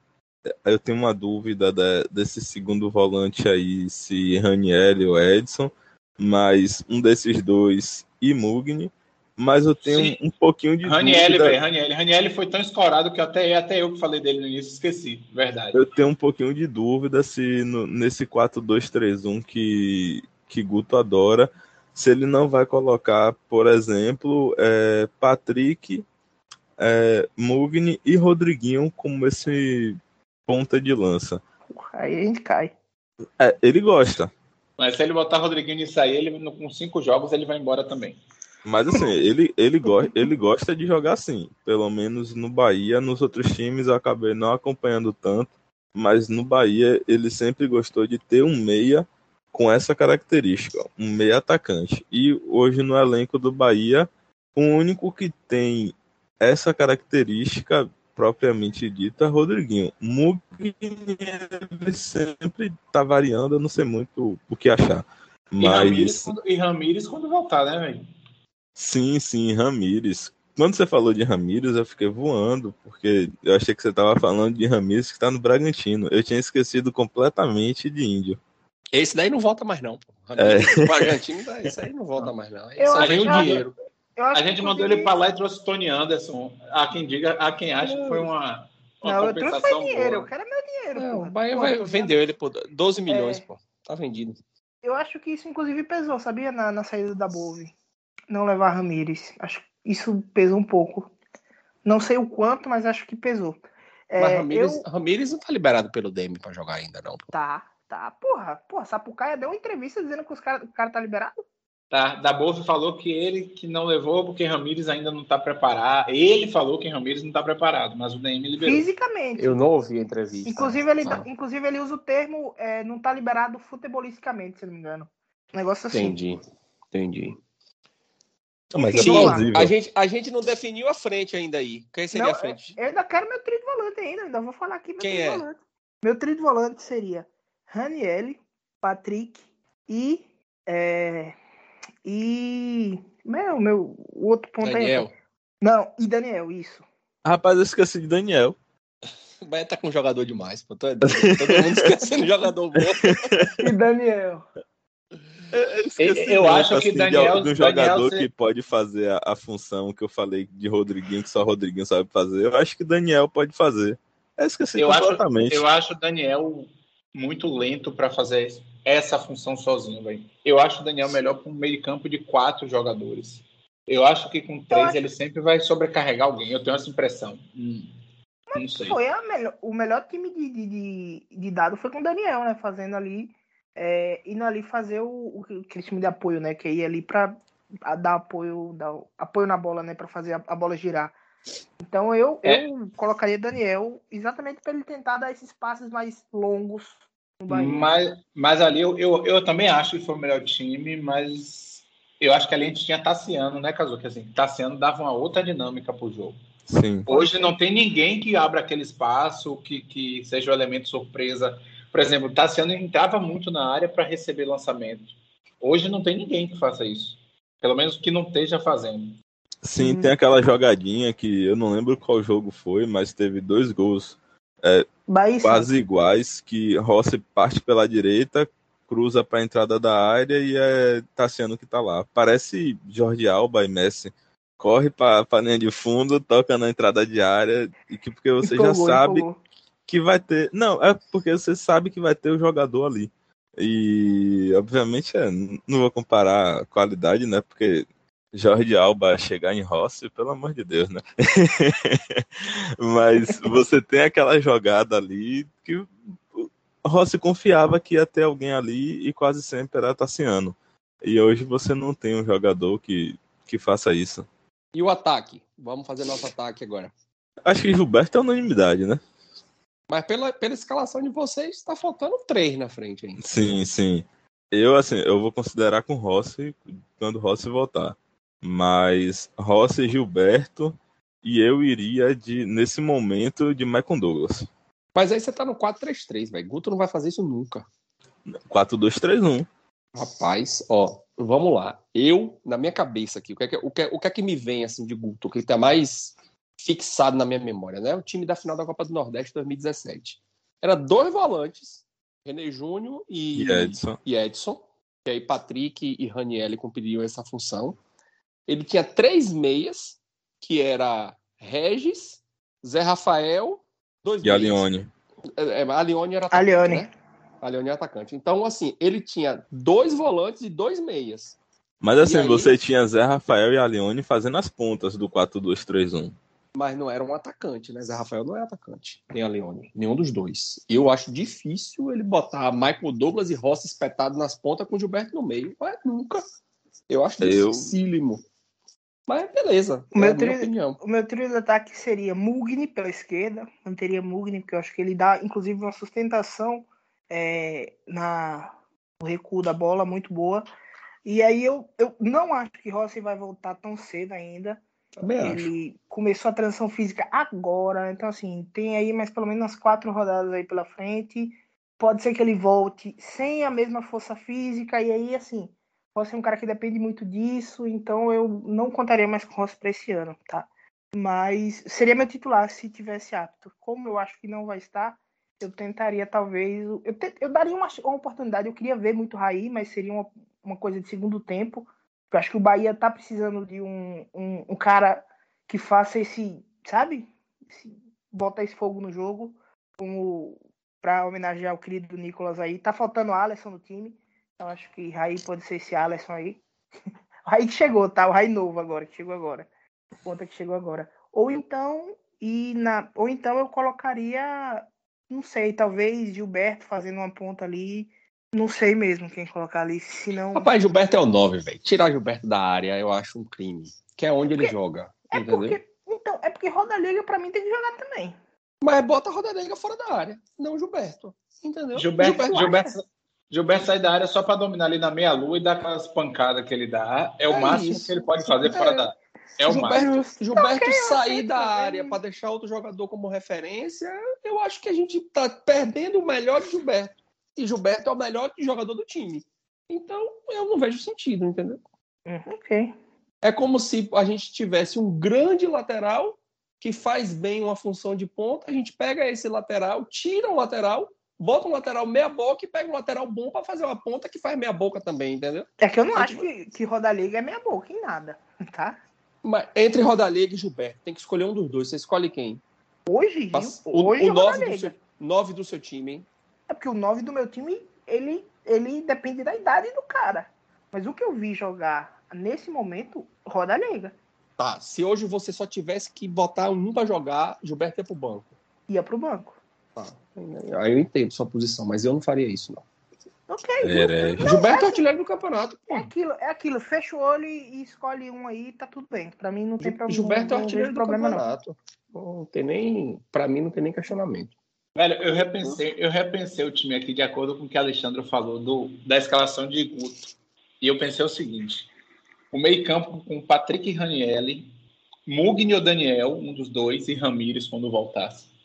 Eu tenho uma dúvida da- desse segundo volante aí, se Raniel ou Edson, mas um desses dois e Mugni. Mas eu tenho Sim. um, um pouquinho de Raniel, dúvida. velho, Raniel. Raniel foi tão escorado que até, até eu que falei dele no início esqueci. Verdade. Eu tenho um pouquinho de dúvida se no- nesse 4-2-3-1 que, que Guto adora, se ele não vai colocar, por exemplo, é, Patrick, é, Mugni e Rodriguinho como esse ponta de lança. aí a gente cai. É, ele gosta, Mas se ele botar Rodriguinho nisso aí, ele com cinco jogos ele vai embora também. mas assim, ele, ele, go ele gosta de jogar assim. Pelo menos no Bahia, nos outros times eu acabei não acompanhando tanto, mas no Bahia ele sempre gostou de ter um meia com essa característica, um meia atacante. E hoje no elenco do Bahia, o único que tem essa característica propriamente dita é Rodriguinho. Mugni sempre tá variando, eu não sei muito o que achar. E Ramires, Mas quando, e Ramires quando voltar, né, velho? sim, sim, Ramires. Quando você falou de Ramires, eu fiquei voando, porque eu achei que você estava falando de Ramires que está no Bragantino. Eu tinha esquecido completamente de Índio. Esse daí não volta mais, não, pô. É. O Argentino, esse aí não volta mais, não. Aí Eu só vem o que- dinheiro. Acho A gente que, mandou ele pra lá e trouxe Tony Anderson. Há quem diga, há quem acha que foi uma, uma Não, eu trouxe foi dinheiro. Eu boa. quero meu dinheiro. Não, porra. o Bahia vai, eu- vendeu ele por 12 milhões, É. pô. Tá vendido. eu acho que isso inclusive pesou, sabia? Na, na saída da Bove. Não levar Ramires. Acho que isso pesou um pouco. Não sei o quanto, mas acho que pesou. Mas É, Ramires, eu- Ramires não tá liberado pelo DM pra jogar ainda, não. pô. Tá, tá. Porra, porra, Sapucaia deu uma entrevista dizendo que os cara, o cara tá liberado. Tá, da Bolsa falou que ele que não levou porque Ramires ainda não tá preparado. Ele falou que Ramires não tá preparado, mas o DM liberou. Fisicamente. Eu não ouvi a entrevista. Inclusive ele, Ah, inclusive, ele usa o termo é, não tá liberado futebolisticamente, se eu não me engano. Um negócio assim. Entendi, entendi. Não, mas é Enfim, plausível. A gente, a gente não definiu a frente ainda aí. Quem seria Não, a frente? Eu ainda quero meu trio de volante ainda, ainda vou falar aqui meu Quem trio é? volante. Meu trio de volante seria Raniel, Patrick e. É, e. Meu, meu, o outro ponto Daniel. aí. Não, e Daniel, isso. Rapaz, eu esqueci de Daniel. O Bahia tá com jogador demais. Pô. Todo, mundo esquecendo jogador bom. E Daniel. Eu, esqueci Eu acho que assim, de Daniel- de um jogador Daniel que pode fazer a, a função que eu falei de Rodriguinho, que só Rodriguinho sabe fazer. Eu acho que Daniel pode fazer. Eu esqueci Eu acho, completamente. eu acho o Daniel muito lento para fazer essa função sozinho, velho. Eu acho o Daniel melhor para um meio campo de quatro jogadores. Eu acho que com três acho- ele sempre vai sobrecarregar alguém. Eu tenho essa impressão. Hum, não sei. Foi melhor, o melhor time de, de, de, de dado foi com o Daniel, né? Fazendo ali. É, indo ali fazer o, o aquele time de apoio, né? Que ia ali pra a- dar apoio, dar apoio na bola, né? Pra fazer a, a bola girar. Então eu, É. eu colocaria Daniel exatamente para ele tentar dar esses passes mais longos. Mas, mas ali eu, eu, eu também acho que foi o melhor time, mas eu acho que ali a gente tinha Tassiano, né, Kazuki? Assim, Tassiano dava uma outra dinâmica pro jogo. Sim. Hoje não tem ninguém que abra aquele espaço, que, que seja o elemento surpresa. Por exemplo, o Tassiano entrava muito na área para receber lançamento. Hoje não tem ninguém que faça isso. Pelo menos que não esteja fazendo. Sim, Hum. tem aquela jogadinha que eu não lembro qual jogo foi, mas teve dois gols Bahia e quase iguais, que Rossi parte pela direita, cruza para a entrada da área e é Tassiano que tá lá. Parece Jorge Alba e Messi. Corre para a linha de fundo, toca na entrada de área, e que porque você já Empolgou, sabe empolgou. que vai ter. Não, é porque você sabe que vai ter o jogador ali. E, obviamente, é, não vou comparar a qualidade, né? Porque Jorge Alba chegar em Rossi, pelo amor de Deus, né? Mas você tem aquela jogada ali que Rossi confiava que ia ter alguém ali e quase sempre era Tassiano. E hoje você não tem um jogador que, que faça isso. E o ataque? Vamos fazer nosso ataque agora. Acho que Gilberto é unanimidade, né? Mas pela, pela escalação de vocês, tá faltando três na frente ainda. Sim, sim. Eu, assim, eu vou considerar com Rossi quando Rossi voltar. Mas Rossi, Gilberto e eu iria de, nesse momento, de Michael Douglas. Mas aí você tá no 4-3-3, velho. Guto não vai fazer isso nunca. 4-2-3-1. Rapaz, ó, vamos lá. Eu, na minha cabeça aqui, o que é que, o que, é- o que, é que me vem assim de Guto, o que tá mais fixado na minha memória, né? O time da final da Copa do Nordeste 2017. Era dois volantes, René Júnior e, E Edson. e Edson, que aí Patrick e Raniel cumpririam essa função. Ele tinha três meias, que era Regis, Zé Rafael, dois E a meias. Leone. É, é, a Leone era atacante, Leone. né? A Leone era atacante. Então, assim, ele tinha dois volantes e dois meias. Mas assim, aí? você tinha Zé Rafael e a Leone fazendo as pontas do 4-2-3-1. Mas não era um atacante, né? Zé Rafael não é atacante, nem a Leone, nenhum dos dois. Eu acho difícil ele botar Michael Douglas e Rossi espetado nas pontas com o Gilberto no meio. Mas nunca. Eu acho Eu- dificílimo. Mas beleza. O é meu a minha tri- opinião. O meu trio de ataque seria Mugni pela esquerda. Manteria Mugni, porque eu acho que ele dá, inclusive, uma sustentação é, na, no recuo da bola muito boa. E aí eu, eu não acho que Rossi vai voltar tão cedo ainda. Também acho. Ele começou a transição física agora. Então, assim, tem aí mais pelo menos umas quatro rodadas aí pela frente. Pode ser que ele volte sem a mesma força física. E aí, assim, Rossi é um cara que depende muito disso. Então, eu não contaria mais com o Rossi para esse ano, tá? Mas seria meu titular se tivesse apto. Como eu acho que não vai estar, eu tentaria talvez. Eu, te- eu daria uma, uma oportunidade. Eu queria ver muito Raí, mas seria uma, uma coisa de segundo tempo. Eu acho que o Bahia tá precisando de um, um, um cara que faça esse, sabe? Esse, bota esse fogo no jogo, como para homenagear o querido Nicolas aí. Tá faltando Alisson no time. Eu acho que Raí pode ser esse Alisson aí. O Raí que chegou, tá? O Raí novo agora, que chegou agora. O ponta que chegou agora. Ou então, e na, ou então eu colocaria, não sei, talvez Gilberto fazendo uma ponta ali. Não sei mesmo quem colocar ali, senão. Rapaz, Gilberto é o 9, velho. Tirar Gilberto da área eu acho um crime. Que é onde ele Porque- joga. É entendeu? porque, então, é porque Roda Liga pra mim tem que jogar também. Mas bota a Rodalega fora da área, não Gilberto. Entendeu? Gilberto? Gilberto, Gilberto sai da área só para dominar ali na meia-lua e dar aquelas pancadas que ele dá. É o É máximo isso. que ele pode fazer fora É. da área. É o máximo. Gilberto, Gilberto Ok, eu sair da também. área para deixar outro jogador como referência, eu acho que a gente tá perdendo o melhor de Gilberto. E Gilberto é o melhor jogador do time. Então, eu não vejo sentido, entendeu? Hum, ok. É como se a gente tivesse um grande lateral que faz bem uma função de ponta, a gente pega esse lateral, tira o lateral, bota um lateral meia boca e pega um lateral bom para fazer uma ponta que faz meia boca também, entendeu? É que eu não É acho tipo- que, que Roda Liga é meia boca em nada, tá? Mas entre Rodalega e Gilberto, tem que escolher um dos dois. Você escolhe quem? Hoje, Gil, o, hoje o nove, do seu, nove do seu time, hein? É porque o 9 do meu time, ele, ele depende da idade do cara. Mas o que eu vi jogar nesse momento, Roda Liga. Tá, se hoje você só tivesse que botar um pra jogar, Gilberto ia pro banco. Ia pro banco. Tá. Aí eu entendo sua posição, mas eu não faria isso, não. Ok. Herege. Gilberto é artilheiro do campeonato, pô. É aquilo, é aquilo. Fecha o olho e escolhe um aí, tá tudo bem. Pra mim não tem problema. Gilberto é não artilheiro do problema, não. campeonato. Não tem nem. Pra mim, não tem nem questionamento. Velho, eu repensei, eu repensei o time aqui de acordo com o que Alexandre falou do, da escalação de Guto. E eu pensei o seguinte: o meio-campo com Patrick Ranielli, Mugni ou Daniel, um dos dois, e Ramires quando voltasse.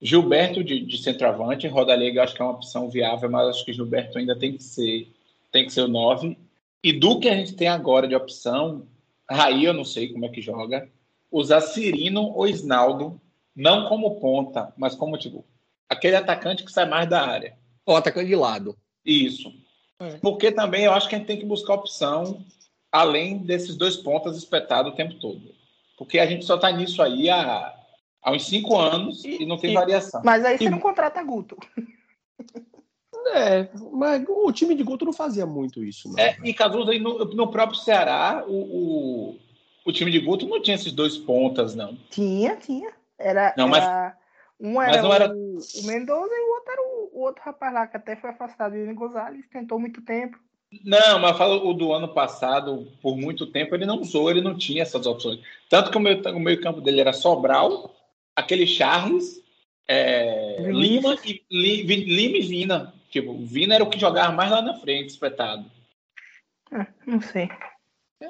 Gilberto de, de centroavante, Rodalega acho que é uma opção viável, mas acho que Gilberto ainda tem que ser, tem que ser o 9. E do que a gente tem agora de opção, Raí eu não sei como é que joga, usar Cirino ou Isnaldo, não como ponta, mas como tipo aquele atacante que sai mais da área. Ó, atacante de lado. Isso. É. Porque também eu acho que a gente tem que buscar opção além desses dois pontas espetados o tempo todo. Porque a gente só tá nisso aí há, há uns cinco anos e, E- não tem e- variação. Mas aí você E- não contrata Guto. É, mas o time de Guto não fazia muito isso, não. É, e Cazuza, no, no próprio Ceará, o, o, o time de Guto não tinha esses dois pontas, não. Tinha, tinha. Era, Não, mas- era- um mas era, não era- O, o Mendoza e o outro era o, o outro rapaz lá que até foi afastado. O Ian Gonzalez tentou muito tempo. Não, mas falo o do ano passado, por muito tempo, ele não usou, ele não tinha essas opções. Tanto que o meio, o meio campo dele era Sobral, aquele Charles, é. Lima, e, Li- Lima e Vina. Tipo, o Vina era o que jogava mais lá na frente, espetado. Ah, não sei.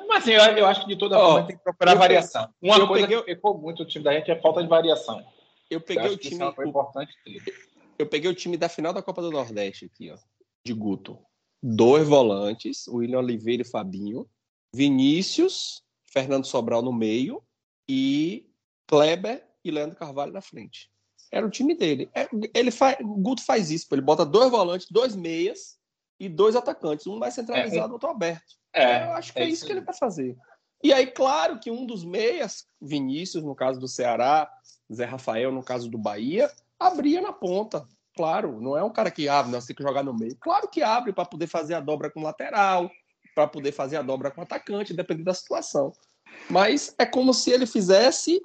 Mas assim, eu, eu acho que de toda Ó, forma tem que procurar eu variação. Uma eu coisa peguei- que pecou muito o time da gente é a falta de variação. Eu Eu peguei acho o time. é uma o- importante. Eu peguei o time da final da Copa do Nordeste aqui, ó. De Guto. Dois volantes, William Oliveira e Fabinho. Vinícius, Fernando Sobral no meio. E Kleber e Leandro Carvalho na frente. Era o time dele. É, ele faz, o Guto faz isso, ele bota dois volantes, dois meias e dois atacantes, um mais centralizado, outro aberto. É, Eu acho que é é, isso que ele vai fazer. E aí, claro que um dos meias, Vinícius, no caso do Ceará, Zé Rafael, no caso do Bahia, abria na ponta. Claro, não é um cara que abre, nós temos que jogar no meio. Claro que abre para poder fazer a dobra com o lateral, para poder fazer a dobra com o atacante, dependendo da situação. Mas é como se ele fizesse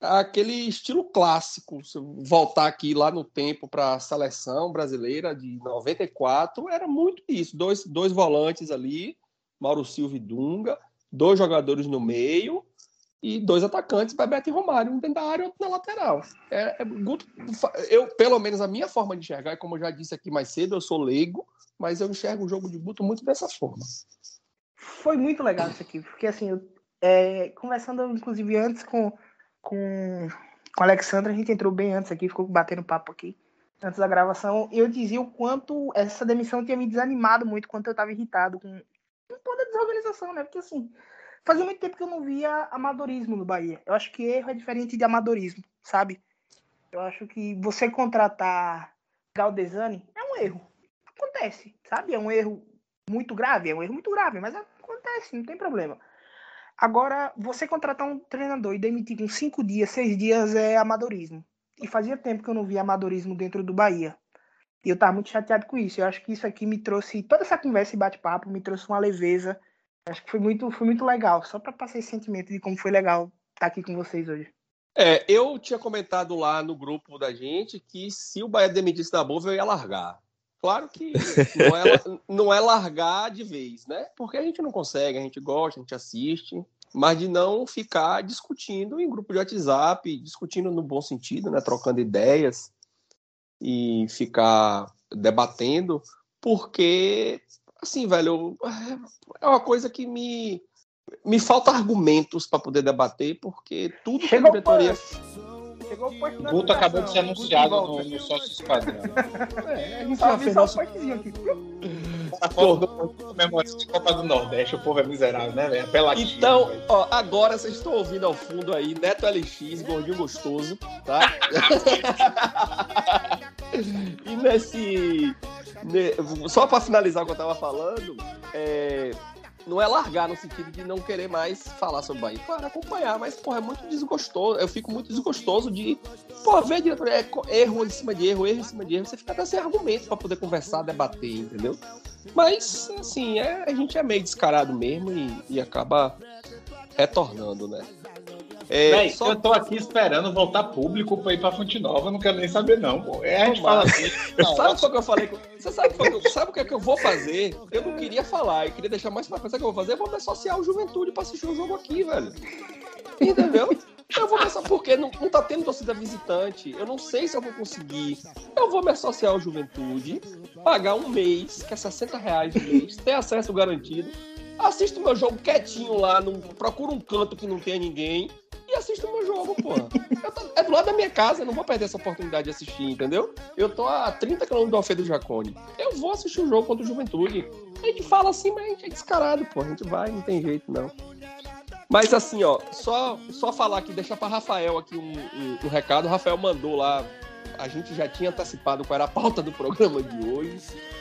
aquele estilo clássico. Se eu voltar aqui lá no tempo para a seleção brasileira de 94, era muito isso. Dois, dois volantes ali, Mauro Silva e Dunga, dois jogadores no meio e dois atacantes, Bebeto e Romário, um dentro da área e outro na lateral. É, é, eu, pelo menos a minha forma de enxergar, e como eu já disse aqui mais cedo, eu sou leigo, mas eu enxergo o jogo de Guto muito dessa forma. Foi muito legal isso aqui, porque assim, é, conversando inclusive antes com, com, com a Alexandra, a gente entrou bem antes aqui, ficou batendo papo aqui, antes da gravação, eu dizia o quanto essa demissão tinha me desanimado muito, quanto eu estava irritado com, com toda a desorganização, né? Porque assim, fazia muito tempo que eu não via amadorismo no Bahia. Eu acho que erro é diferente de amadorismo, sabe? Eu acho que você contratar Galdesani é um erro. Acontece, sabe? É um erro muito grave, é um erro muito grave, mas acontece, não tem problema. Agora, você contratar um treinador e demitir com cinco dias, seis dias é amadorismo. E fazia tempo que eu não via amadorismo dentro do Bahia. E eu tava muito chateado com isso. Eu acho que isso aqui me trouxe, toda essa conversa e bate-papo me trouxe uma leveza. Eu acho que foi muito, foi muito legal. Só para passar esse sentimento de como foi legal estar aqui com vocês hoje. É, eu tinha comentado lá no grupo da gente que se o Bahia demitisse da Bova, eu ia largar. Claro que não é, não é largar de vez, né? Porque a gente não consegue, a gente gosta, a gente assiste, mas de não ficar discutindo em grupo de WhatsApp, discutindo no bom sentido, né? Trocando ideias e ficar debatendo, porque, assim, velho, é uma coisa que me, me falta argumentos para poder debater, porque tudo Chegou que a diretoria. Chegou o posto da Guto acabou de ser anunciado no, no sócio padrão. É, a gente Só já vi fez só o nosso... postezinho aqui. A foto do comemoração de Copa do Nordeste, o povo é miserável, né, velho? Apelativo. Então, ó, agora vocês estão ouvindo ao fundo aí Neto LX, gordinho gostoso, tá? e nesse. ne- Só para finalizar o que eu tava falando, é, não é largar no sentido de não querer mais falar sobre o Bahia. Para acompanhar, mas, porra, é muito desgostoso. Eu fico muito desgostoso de, pô, ver a diretoria, é erro em cima de erro, erro em cima de erro. Você fica até sem argumento para poder conversar, debater, entendeu? Mas, assim, é, a gente é meio descarado mesmo e, e acaba retornando, né? É, Véi, só- eu tô aqui esperando voltar público pra ir pra Fonte Nova, eu não quero nem saber, não, pô. É, a gente fala assim. Não, Sabe o que eu falei? Você sabe, o que eu- sabe o que, é que eu vou fazer? Eu não queria falar, eu queria deixar mais pra pensar o que eu vou fazer. Eu vou me associar ao Juventude pra assistir o jogo aqui, velho. Entendeu? Eu vou pensar porque não, não tá tendo torcida visitante. Eu não sei se eu vou conseguir. Eu vou me associar ao Juventude, pagar um mês, que é 60 reais o mês, ter acesso garantido. Assisto meu jogo quietinho lá, não, procuro um canto que não tenha ninguém e assisto meu jogo, tô- é do lado da minha casa, eu não vou perder essa oportunidade de assistir, entendeu? Eu tô a 30 km do Alfredo Jacone. Eu vou assistir o jogo contra o Juventude. A gente fala assim, mas a gente é descarado, pô. A gente vai, não tem jeito, não. Mas assim, ó, só, só falar aqui, deixar para Rafael aqui um, um- um recado. O Rafael mandou lá, a gente já tinha antecipado qual era a pauta do programa de hoje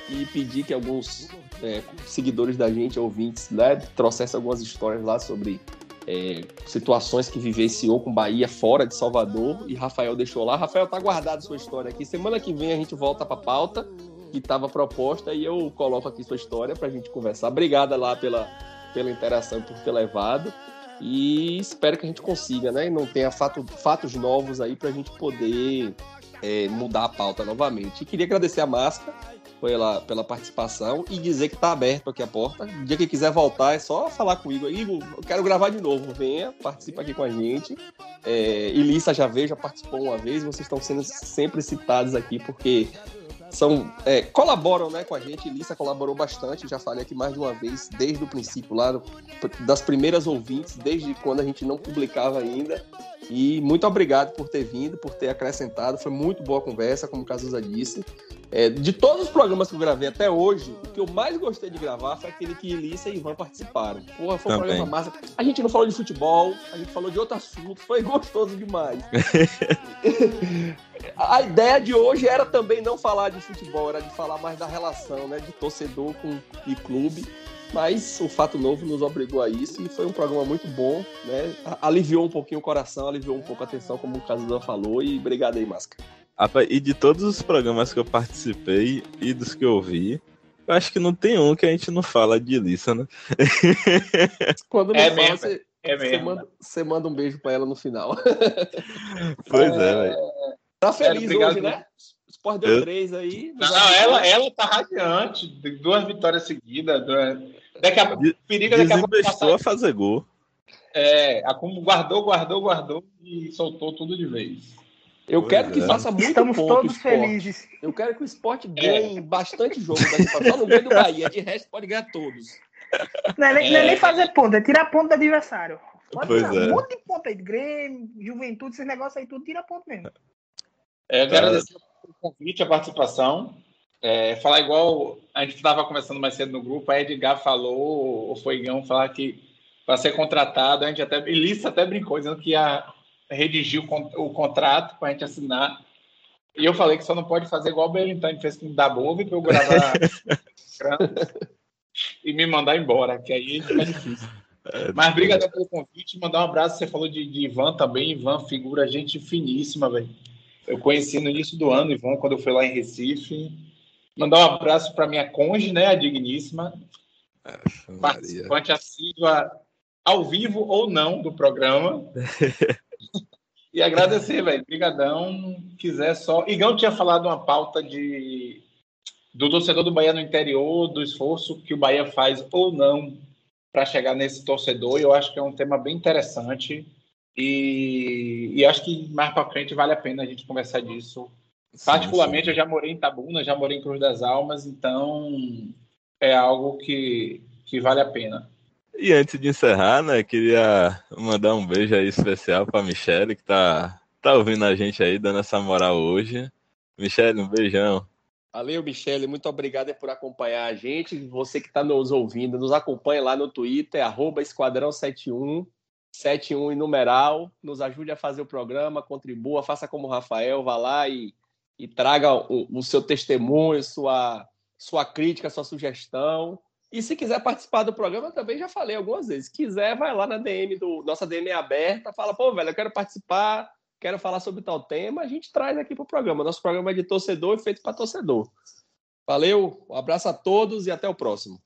e pedir que alguns é, seguidores da gente, ouvintes, né, trouxessem algumas histórias lá sobre é, situações que vivenciou com Bahia fora de Salvador e Rafael deixou lá. Rafael, tá guardado sua história aqui. Semana que vem a gente volta para pauta que estava proposta e eu coloco aqui sua história para a gente conversar. Obrigada lá pela, pela interação por ter levado. E espero que a gente consiga, né? Não tenha fato, fatos novos aí para a gente poder é, mudar a pauta novamente. E queria agradecer a Máscara pela, pela participação e dizer que está aberto aqui a porta. O dia que quiser voltar é só falar comigo. Igor, eu quero gravar de novo. Venha, participa aqui com a gente. É, Elissa já veio, já participou uma vez. Vocês estão sendo sempre citados aqui porque são é, colaboram né, com a gente. Elissa colaborou bastante, já falei aqui mais de uma vez, desde o princípio, lá das primeiras ouvintes, desde quando a gente não publicava ainda. E muito obrigado por ter vindo, por ter acrescentado. Foi muito boa a conversa, como o Cazuza disse. É, de todos os programas que eu gravei até hoje, o que eu mais gostei de gravar foi aquele que Elissa e Ivan participaram. Porra, foi um Também. programa massa. A gente não falou de futebol, a gente falou de outro assunto, foi gostoso demais. A ideia de hoje era também não falar de futebol, era de falar mais da relação, né, de torcedor com e clube. Mas o fato novo nos obrigou a isso e foi um programa muito bom, né? Aliviou um pouquinho o coração, aliviou um pouco a atenção, como o Cazuza falou. E obrigado aí, Máscara. E de todos os programas que eu participei e dos que eu vi, eu acho que não tem um que a gente não fala de Elissa, né? Quando não É fala, mesmo, você, É você mesmo. manda, você manda um beijo pra ela no final. Pois é, velho. Tá feliz obrigado. hoje, né? O Sport deu Eu- três aí. Não, não, ela, ela tá radiante. Duas vitórias seguidas. duas- Daqui a De- periga daqui a pouco passar. a fazer gol. É, acum- guardou, guardou, guardou e soltou tudo de vez. Eu Pois quero que é. faça muito Estamos ponto todos felizes. Eu quero que o esporte ganhe bastante jogo daqui pra Só não ganha do Bahia. De resto, pode ganhar todos. Não é, nem, não é nem fazer ponto, é tirar ponto do adversário. Pode Pois tirar é. um monte de ponto aí, Grêmio, Juventude, esses negócios aí, tudo tira ponto mesmo. É, eu Tá. agradecer o convite, a participação. É, falar igual a gente estava conversando mais cedo no grupo, a Edgar falou, o Foigão falar que para ser contratado, a gente até, Elissa até brincou, dizendo que ia redigir o, o contrato para a gente assinar. E eu falei que só não pode fazer igual o Belintani fez com o Dabove, para eu gravar e me mandar embora, que aí fica difícil. É, Mas obrigado pelo convite, mandar um abraço. Você falou de, de Ivan também. Ivan, figura gente finíssima, velho. Eu conheci no início do ano, Ivan, quando eu fui lá em Recife. Mandar um abraço para minha conge, né, a digníssima, participante assídua ao vivo ou não do programa. e agradecer, velho. Obrigadão. Quiser só. Igão tinha falado uma pauta de do torcedor do Bahia no interior, do esforço que o Bahia faz ou não para chegar nesse torcedor. E eu acho que é um tema bem interessante. E, e acho que mais para frente vale a pena a gente conversar disso. Sim, Particularmente, sim. eu já morei em Tabuna, já morei em Cruz das Almas, então é algo que, que vale a pena. E antes de encerrar, né, queria mandar um beijo aí especial para Michele, que tá, tá ouvindo a gente aí, dando essa moral hoje. Michele, um beijão. Valeu, Michele, muito obrigado por acompanhar a gente. Você que está nos ouvindo, nos acompanha lá no Twitter, arroba Esquadrão71, 71 em numeral. Nos ajude a fazer o programa, contribua, faça como o Rafael, vá lá e, e traga o, o seu testemunho, sua, sua crítica, sua sugestão. E se quiser participar do programa, também já falei algumas vezes. Se quiser, vai lá na DM do. Nossa DM é aberta, fala, pô, velho, eu quero participar, quero falar sobre tal tema, a gente traz aqui para o programa. Nosso programa é de torcedor e feito para torcedor. Valeu, um abraço a todos e até o próximo.